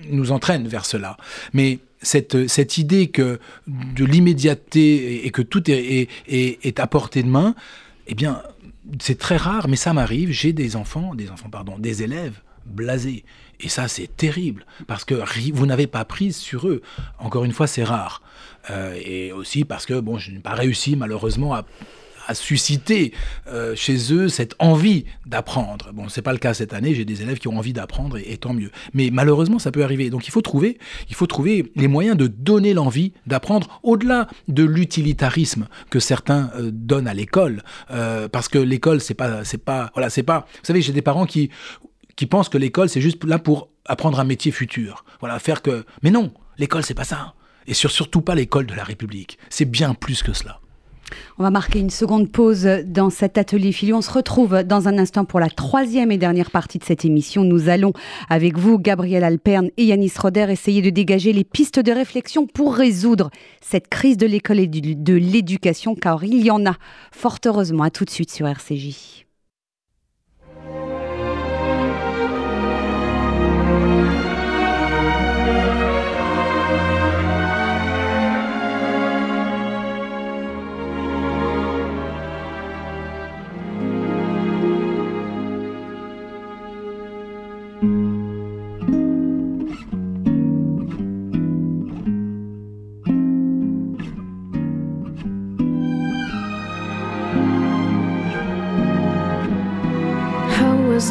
nous entraînent vers cela. Mais cette, cette idée que de l'immédiateté et que tout est, est, est, à portée de main, eh bien, c'est très rare, mais ça m'arrive. J'ai des enfants, des enfants, pardon, des élèves blasés. Et ça, c'est terrible, parce que vous n'avez pas prise sur eux. Encore une fois, c'est rare. Euh, et aussi parce que, bon, je n'ai pas réussi, malheureusement, à, susciter euh, chez eux cette envie d'apprendre. Bon, c'est pas le cas cette année, j'ai des élèves qui ont envie d'apprendre, et, tant mieux. Mais malheureusement, ça peut arriver. Donc il faut trouver, il faut trouver les moyens de donner l'envie d'apprendre, au-delà de l'utilitarisme que certains euh, donnent à l'école. parce que l'école, c'est pas, c'est pas, voilà, c'est pas... Vous savez, j'ai des parents qui qui pensent que l'école, c'est juste là pour apprendre un métier futur. Voilà, faire que. Mais non, l'école, c'est pas ça. Et surtout pas l'école de la République. C'est bien plus que cela.
On va marquer une seconde pause dans cet atelier fili. On se retrouve dans un instant pour la troisième et dernière partie de cette émission. Nous allons, avec vous, Gabriel Alperne et Yanis Roder, essayer de dégager les pistes de réflexion pour résoudre cette crise de l'école et de l'éducation, car il y en a, fort heureusement. À tout de suite sur RCJ.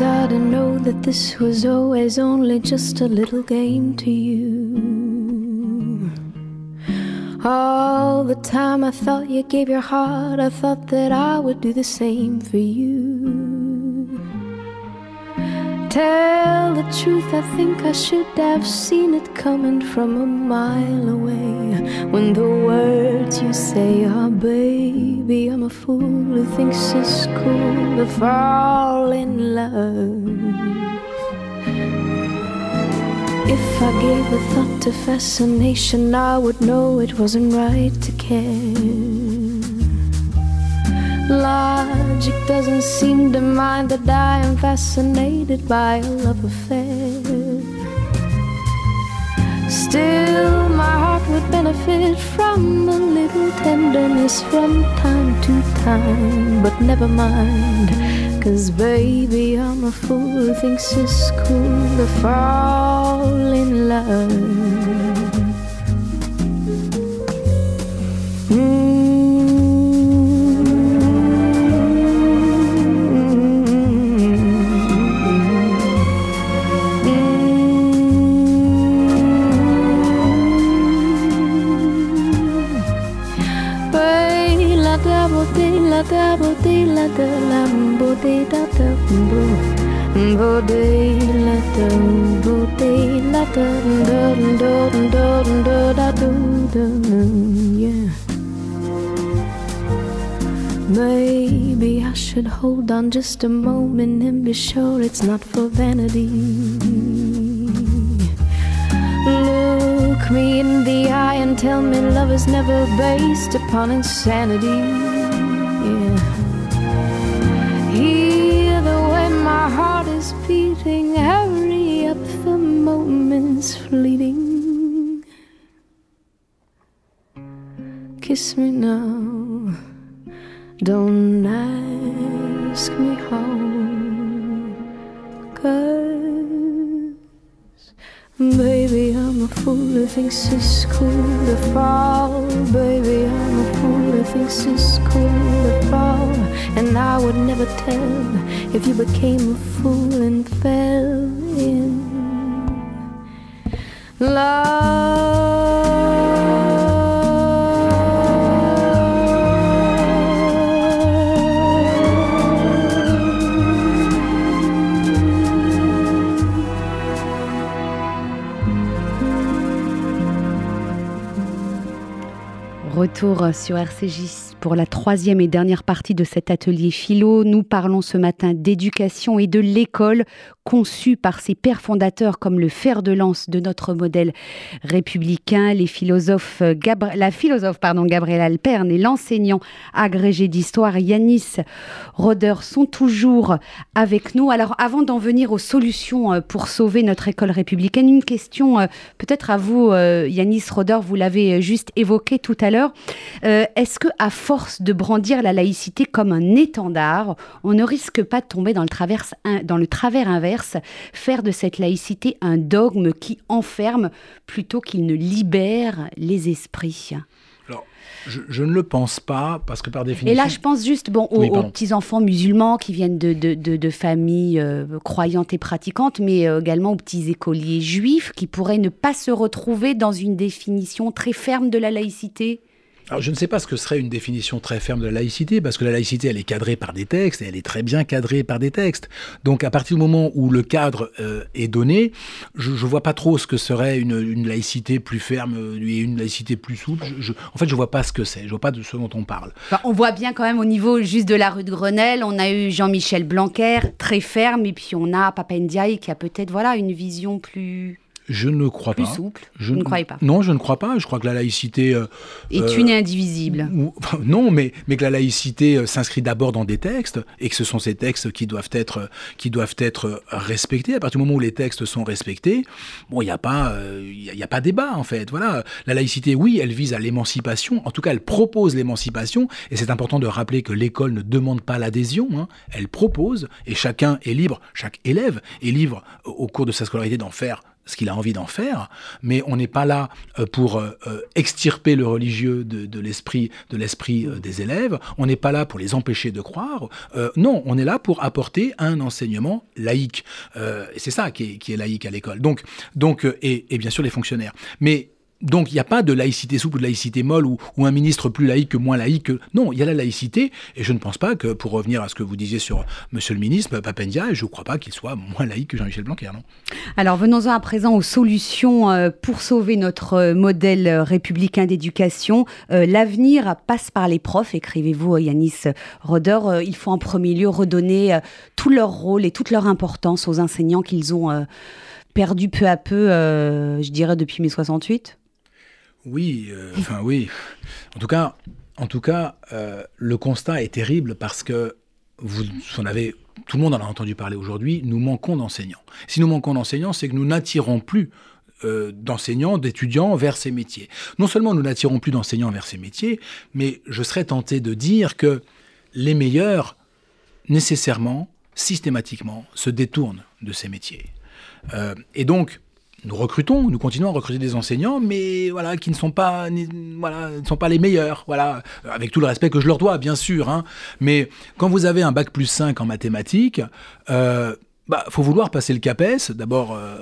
Gotta know that this was always only just a little game to you. All the time I thought you gave your heart, I thought that I would do the same for you. Tell the truth, I think I should have seen it coming from a mile away. When the words you say are, baby, I'm a fool who thinks it's cool to fall in love. If I gave a thought to fascination, I would know it wasn't right to care. Logic doesn't seem to mind that I am fascinated by a love affair. Still, my heart would benefit from a little tenderness from time to time. But never mind, cause baby, I'm a fool who thinks it's cool to fall in love. là làm bồ tê bồ bồ là bồ tê là đơ đơ đơ đơ đa đơ Maybe I should hold on just a moment and be sure it's not for vanity. Look me in the eye and tell me love is never based upon insanity. Kiss me now, don't ask me how. Cause, baby, I'm a fool who thinks it's cool to fall. Baby, I'm a fool who thinks it's cool to fall. And I would never tell if you became a fool and fell in
Retour sur RCJ pour la troisième et dernière partie de cet atelier philo. Nous parlons ce matin d'éducation et de l'école conçue par ses pères fondateurs comme le fer de lance de notre modèle républicain. Les philosophes, la philosophe pardon, Gabrielle Alperne et l'enseignant agrégé d'histoire Yanis Roder sont toujours avec nous. Alors avant d'en venir aux solutions euh, pour sauver notre école républicaine, une question euh, peut-être à vous, euh, Yanis Roder, vous l'avez juste évoqué tout à l'heure. Est-ce que à force de brandir la laïcité comme un étendard, on ne risque pas de tomber dans le, dans le travers inverse, faire de cette laïcité un dogme qui enferme plutôt qu'il ne libère les esprits?
Alors, je, ne le pense pas, parce que par définition...
Et là, je pense juste bon, aux, petits-enfants musulmans qui viennent de, de, familles euh, croyantes et pratiquantes, mais euh, également aux petits écoliers juifs qui pourraient ne pas se retrouver dans une définition très ferme de la laïcité
alors, je ne sais pas ce que serait une définition très ferme de la laïcité, parce que la laïcité, elle est cadrée par des textes, et elle est très bien cadrée par des textes. Donc, à partir du moment où le cadre euh, est donné, je ne vois pas trop ce que serait une, laïcité plus ferme euh, et une laïcité plus souple. en fait, je ne vois pas ce que c'est, je ne vois pas de ce dont on parle.
on voit bien quand même au niveau juste de la rue de Grenelle, on a eu Jean-Michel Blanquer, très ferme, et puis on a Papendiaï qui a peut-être voilà, une vision plus
je ne crois
Plus
pas.
souple. Je ne croyais pas?
Non, je ne crois pas. Je crois que la laïcité
euh, est euh, une et indivisible.
non, mais mais que la laïcité euh, s'inscrit d'abord dans des textes et que ce sont ces textes qui doivent être qui doivent être respectés. À partir du moment où les textes sont respectés, bon, il n'y a pas il y, a pas débat en fait. Voilà, la laïcité, oui, elle vise à l'émancipation. En tout cas, elle propose l'émancipation et c'est important de rappeler que l'école ne demande pas l'adhésion. Hein. Elle propose et chacun est libre, chaque élève est libre au cours de sa scolarité d'en faire ce qu'il a envie d'en faire, mais on n'est pas là euh, pour euh, euh, extirper le religieux de, l'esprit de l'esprit des élèves, on n'est pas là pour les empêcher de croire, non, on est là pour apporter un enseignement laïque. c'est ça qui est, laïque à l'école. Donc, donc et, et bien sûr les fonctionnaires. Mais donc il n'y a pas de laïcité souple ou de laïcité molle ou, un ministre plus laïque que moins laïque. Non, il y a la laïcité et je ne pense pas que, pour revenir à ce que vous disiez sur Monsieur le ministre, Papendia, je ne crois pas qu'il soit moins laïque que Jean-Michel Blanquer. Non
Alors venons-en à présent aux solutions euh, pour sauver notre euh, modèle euh, républicain d'éducation. L'avenir passe par les profs, écrivez-vous Yanis Roder. il faut en premier lieu redonner tout leur rôle et toute leur importance aux enseignants qu'ils ont perdu peu à peu, je dirais, depuis mai 68
oui, euh, enfin oui. En tout cas, en tout cas euh, le constat est terrible parce que vous en avez, tout le monde en a entendu parler aujourd'hui, nous manquons d'enseignants. Si nous manquons d'enseignants, c'est que nous n'attirons plus euh, d'enseignants, d'étudiants vers ces métiers. Non seulement nous n'attirons plus d'enseignants vers ces métiers, mais je serais tenté de dire que les meilleurs, nécessairement, systématiquement, se détournent de ces métiers. et donc, nous recrutons, nous continuons à recruter des enseignants, mais voilà, qui ne sont pas, voilà, les meilleurs, voilà, avec tout le respect que je leur dois, bien sûr. Hein. Mais quand vous avez un bac plus 5 en mathématiques, euh, bah, faut vouloir passer le CAPES. D'abord, euh,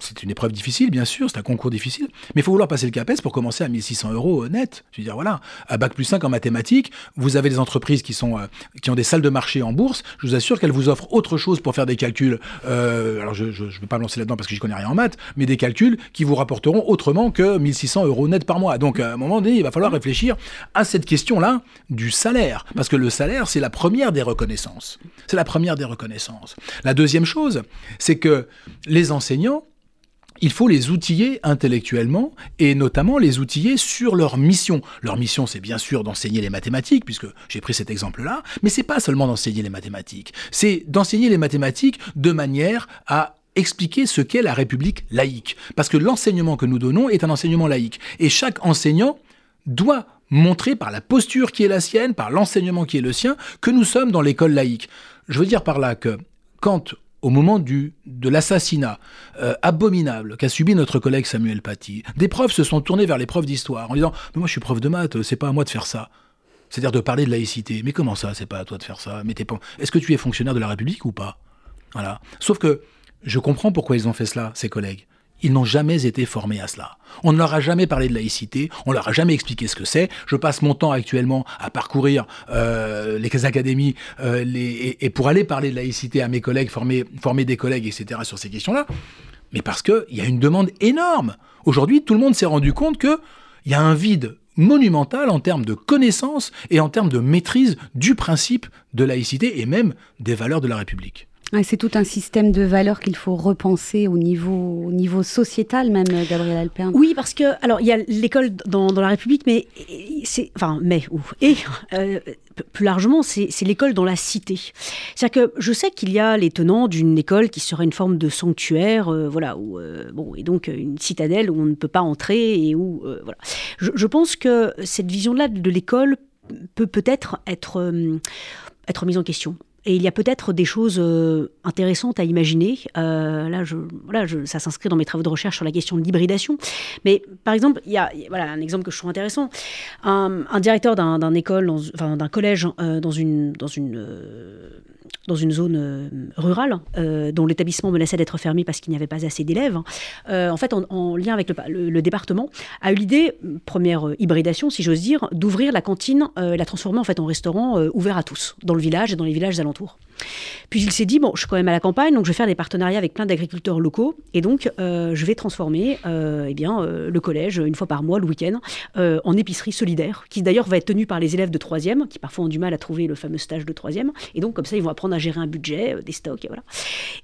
c'est une épreuve difficile, bien sûr, c'est un concours difficile, mais il faut vouloir passer le CAPES pour commencer à 1600 euros net. Je veux dire, voilà, à Bac plus 5 en mathématiques, vous avez des entreprises qui, sont, euh, qui ont des salles de marché en bourse, je vous assure qu'elles vous offrent autre chose pour faire des calculs, euh, alors je ne vais pas me lancer là-dedans parce que je connais rien en maths, mais des calculs qui vous rapporteront autrement que 1600 euros net par mois. Donc à un moment donné, il va falloir réfléchir à cette question-là du salaire, parce que le salaire, c'est la première des reconnaissances. C'est la première des reconnaissances. La deuxième chose, c'est que les enseignants, il faut les outiller intellectuellement et notamment les outiller sur leur mission. Leur mission, c'est bien sûr d'enseigner les mathématiques, puisque j'ai pris cet exemple-là, mais c'est pas seulement d'enseigner les mathématiques, c'est d'enseigner les mathématiques de manière à expliquer ce qu'est la République laïque. Parce que l'enseignement que nous donnons est un enseignement laïque. Et chaque enseignant doit montrer par la posture qui est la sienne, par l'enseignement qui est le sien, que nous sommes dans l'école laïque. Je veux dire par là que quand au moment du, de l'assassinat euh, abominable qu'a subi notre collègue Samuel Paty, des profs se sont tournés vers les profs d'histoire en disant Mais moi je suis prof de maths, c'est pas à moi de faire ça. C'est-à-dire de parler de laïcité. Mais comment ça, c'est pas à toi de faire ça? Mais pas... Est-ce que tu es fonctionnaire de la République ou pas? Voilà. Sauf que je comprends pourquoi ils ont fait cela, ces collègues. Ils n'ont jamais été formés à cela. On ne leur a jamais parlé de laïcité, on leur a jamais expliqué ce que c'est. Je passe mon temps actuellement à parcourir euh, les académies euh, et, pour aller parler de laïcité à mes collègues, former, former des collègues, etc. sur ces questions-là. Mais parce qu'il y a une demande énorme. Aujourd'hui, tout le monde s'est rendu compte qu'il y a un vide monumental en termes de connaissance et en termes de maîtrise du principe de laïcité et même des valeurs de la République
c'est tout un système de valeurs qu'il faut repenser au niveau, au niveau sociétal même, Gabriel Alpern.
Oui, parce que alors il y a l'école dans, la République, mais enfin mais ou et euh, plus largement c'est l'école dans la cité. C'est-à-dire que je sais qu'il y a les tenants d'une école qui serait une forme de sanctuaire, euh, voilà, où, euh, bon et donc une citadelle où on ne peut pas entrer et où voilà. Je, pense que cette vision-là de l'école peut peut-être être, être, être mise en question. Et il y a peut-être des choses euh, intéressantes à imaginer. Euh, là, ça s'inscrit dans mes travaux de recherche sur la question de l'hybridation. Mais par exemple, il y a voilà, un exemple que je trouve intéressant. Un, directeur d'un école, d'un collège euh, dans une, dans une dans une zone euh, rurale, euh, dont l'établissement menaçait d'être fermé parce qu'il n'y avait pas assez d'élèves, euh, en fait, en, lien avec le, département, a eu l'idée, première hybridation, si j'ose dire, d'ouvrir la cantine, la transformer en fait en restaurant ouvert à tous, dans le village et dans les villages alentours. Puis il s'est dit, bon, je suis quand même à la campagne, donc je vais faire des partenariats avec plein d'agriculteurs locaux, et donc je vais transformer eh bien, le collège, une fois par mois, le week-end, en épicerie solidaire, qui d'ailleurs va être tenue par les élèves de troisième, qui parfois ont du mal à trouver le fameux stage de troisième, et donc comme ça, ils vont apprendre à gérer un budget, euh, des stocks, et voilà.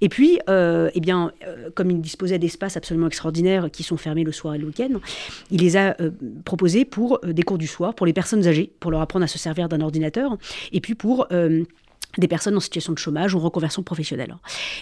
Et puis, euh, eh bien, euh, comme il disposait d'espaces absolument extraordinaires qui sont fermés le soir et le week-end, il les a proposés pour des cours du soir, pour les personnes âgées, pour leur apprendre à se servir d'un ordinateur, et puis pour des personnes en situation de chômage ou en reconversion professionnelle.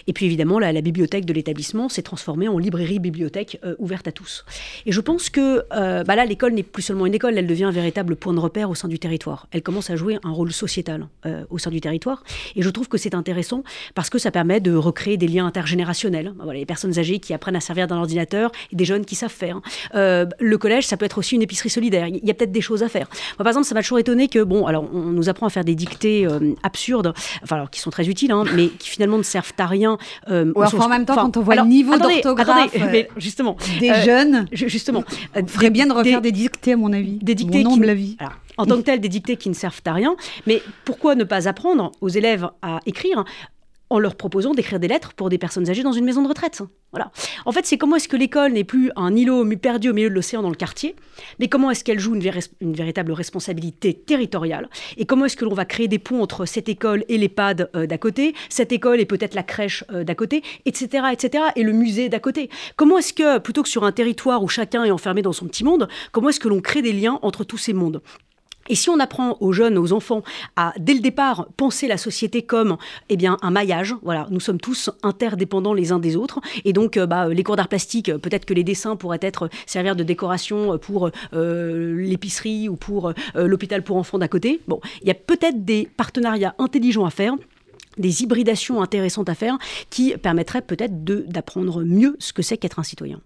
Et puis évidemment, la, bibliothèque de l'établissement s'est transformée en librairie-bibliothèque euh, ouverte à tous. Et je pense que euh, bah là, l'école n'est plus seulement une école, elle devient un véritable point de repère au sein du territoire. Elle commence à jouer un rôle sociétal euh, au sein du territoire. Et je trouve que c'est intéressant parce que ça permet de recréer des liens intergénérationnels. Voilà, les personnes âgées qui apprennent à servir d'un ordinateur et des jeunes qui savent faire. le collège, ça peut être aussi une épicerie solidaire. Il y a peut-être des choses à faire. Moi, par exemple, ça m'a toujours étonné que, bon, alors on nous apprend à faire des dictées absurdes enfin alors qui sont très utiles, hein, <coughs> mais qui finalement ne servent à rien.
Euh, en même temps, quand on voit le niveau d'orthographe
mais justement,
des euh, jeunes,
justement,
euh, ferait bien de refaire des, dictées à mon avis.
Des dictées
mon
qui,
la vie.
en tant que telles, des dictées qui ne servent à rien. Mais pourquoi ne pas apprendre aux élèves à écrire en leur proposant d'écrire des lettres pour des personnes âgées dans une maison de retraite. Voilà. En fait, c'est comment est-ce que l'école n'est plus un îlot perdu au milieu de l'océan dans le quartier, mais comment est-ce qu'elle joue une, véritable responsabilité territoriale, et comment est-ce que l'on va créer des ponts entre cette école et l'EHPAD euh, d'à côté, cette école et peut-être la crèche euh, d'à côté, etc., etc., et le musée d'à côté. Comment est-ce que, plutôt que sur un territoire où chacun est enfermé dans son petit monde, comment est-ce que l'on crée des liens entre tous ces mondes? Et si on apprend aux jeunes, aux enfants, à dès le départ penser la société comme eh bien un maillage, voilà, nous sommes tous interdépendants les uns des autres, et donc euh, bah, les cours d'art plastique, peut-être que les dessins pourraient être servir de décoration pour euh, l'épicerie ou pour euh, l'hôpital pour enfants d'à côté. Bon, il y a peut-être des partenariats intelligents à faire des hybridations intéressantes à faire qui permettraient peut-être d'apprendre mieux ce que c'est qu'être un citoyen.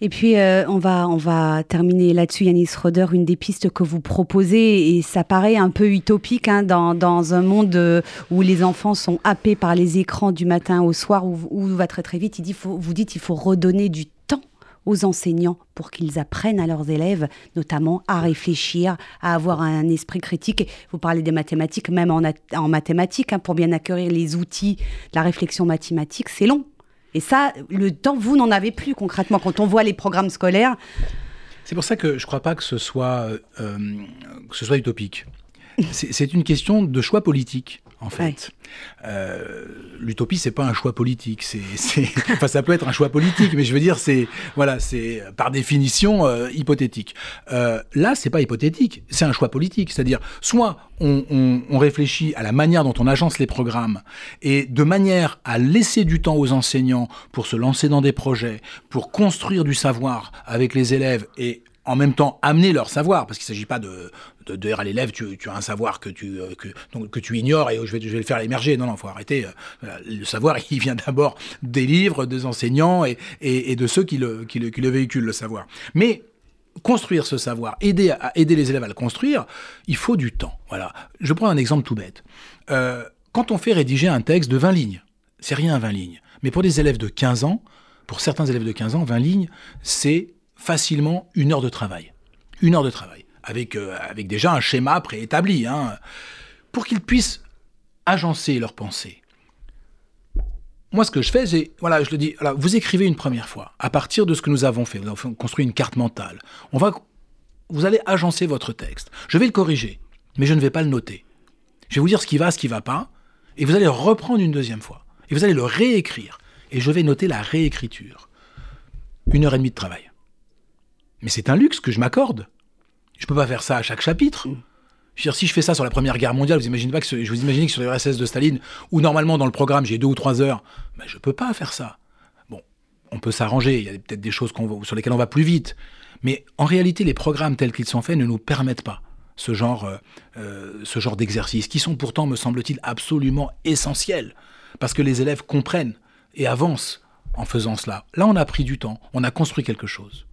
Et puis, euh, on, va, on va terminer là-dessus, Yanis Roder, une des pistes que vous proposez, et ça paraît un peu utopique hein, dans, dans, un monde euh, où les enfants sont happés par les écrans du matin au soir, où, où va très très vite. Il faut, vous dites qu'il faut redonner du temps aux enseignants pour qu'ils apprennent à leurs élèves, notamment à réfléchir, à avoir un esprit critique. Vous parlez des mathématiques, même en, en mathématiques, hein, pour bien accueillir les outils la réflexion mathématique, c'est long. Et ça, le temps, vous n'en avez plus concrètement quand on voit les programmes scolaires.
C'est pour ça que je ne crois pas que ce soit, euh, utopique. C'est une question de choix politique en fait. Euh, l'utopie, c'est pas un choix politique. C'est, <laughs> enfin, ça peut être un choix politique, mais je veux dire, c'est voilà, c'est par définition euh, hypothétique. Euh, là, c'est pas hypothétique, c'est un choix politique. C'est-à-dire, soit on, on, réfléchit à la manière dont on agence les programmes et de manière à laisser du temps aux enseignants pour se lancer dans des projets, pour construire du savoir avec les élèves et en même temps amener leur savoir, parce qu'il ne s'agit pas de, de, dire à l'élève tu, as un savoir que tu, euh, ignores et je vais, le faire émerger. Non, non, faut arrêter. Euh, le savoir, <laughs> il vient d'abord des livres, des enseignants et, de ceux qui le, véhiculent, le savoir. Mais construire ce savoir, aider les élèves à le construire, il faut du temps. Voilà. Je prends un exemple tout bête. Euh, quand on fait rédiger un texte de 20 lignes, c'est rien 20 lignes. Mais pour des élèves de 15 ans, pour certains élèves de 15 ans, 20 lignes, c'est facilement une heure de travail. Une heure de travail, avec, euh, avec déjà un schéma préétabli, hein, pour qu'ils puissent agencer leurs pensées. Moi, ce que je fais, c'est, voilà, je le dis, vous écrivez une première fois, à partir de ce que nous avons fait, vous avez construit une carte mentale. Vous allez agencer votre texte. Je vais le corriger, mais je ne vais pas le noter. Je vais vous dire ce qui va, ce qui ne va pas, et vous allez reprendre une deuxième fois. Et vous allez le réécrire. Et je vais noter la réécriture. Une heure et demie de travail. Mais c'est un luxe que je m'accorde. Je peux pas faire ça à chaque chapitre. Mm. Je veux dire, si je fais ça sur la Première Guerre mondiale, vous imaginez pas que je vous imaginez que sur les RSS de Staline, où normalement dans le programme j'ai deux ou trois heures, ben, je peux pas faire ça. Bon, on peut s'arranger. Il y a peut-être des choses sur lesquelles on va plus vite, mais en réalité, les programmes tels qu'ils sont faits ne nous permettent pas ce genre, euh, euh, ce genre d'exercices, qui sont pourtant, me semble-t-il, absolument essentiels, parce que les élèves comprennent et avancent en faisant cela. Là, on a pris du temps, on a construit quelque chose.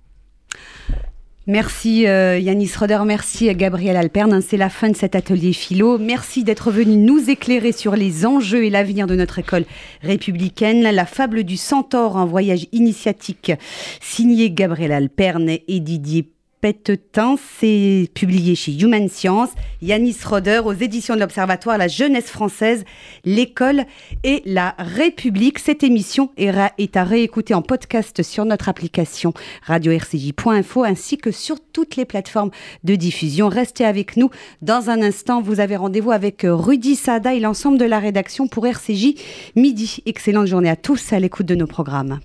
Merci euh, Yanis Roder, merci Gabriel Alperne. C'est la fin de cet atelier philo. Merci d'être venu nous éclairer sur les enjeux et l'avenir de notre école républicaine. La fable du centaure, un voyage initiatique signé Gabriel Alperne et Didier Pettetin. C'est publié chez Human Science. Yanis Roder aux éditions de l'Observatoire La Jeunesse Française, l'école et la République. Cette émission est à réécouter en podcast sur notre application radio-rcj.info ainsi que sur toutes les plateformes de diffusion. Restez avec nous. Dans un instant, vous avez rendez-vous avec Rudy Sada et l'ensemble de la rédaction pour RCJ midi. Excellente journée à tous à l'écoute de nos programmes.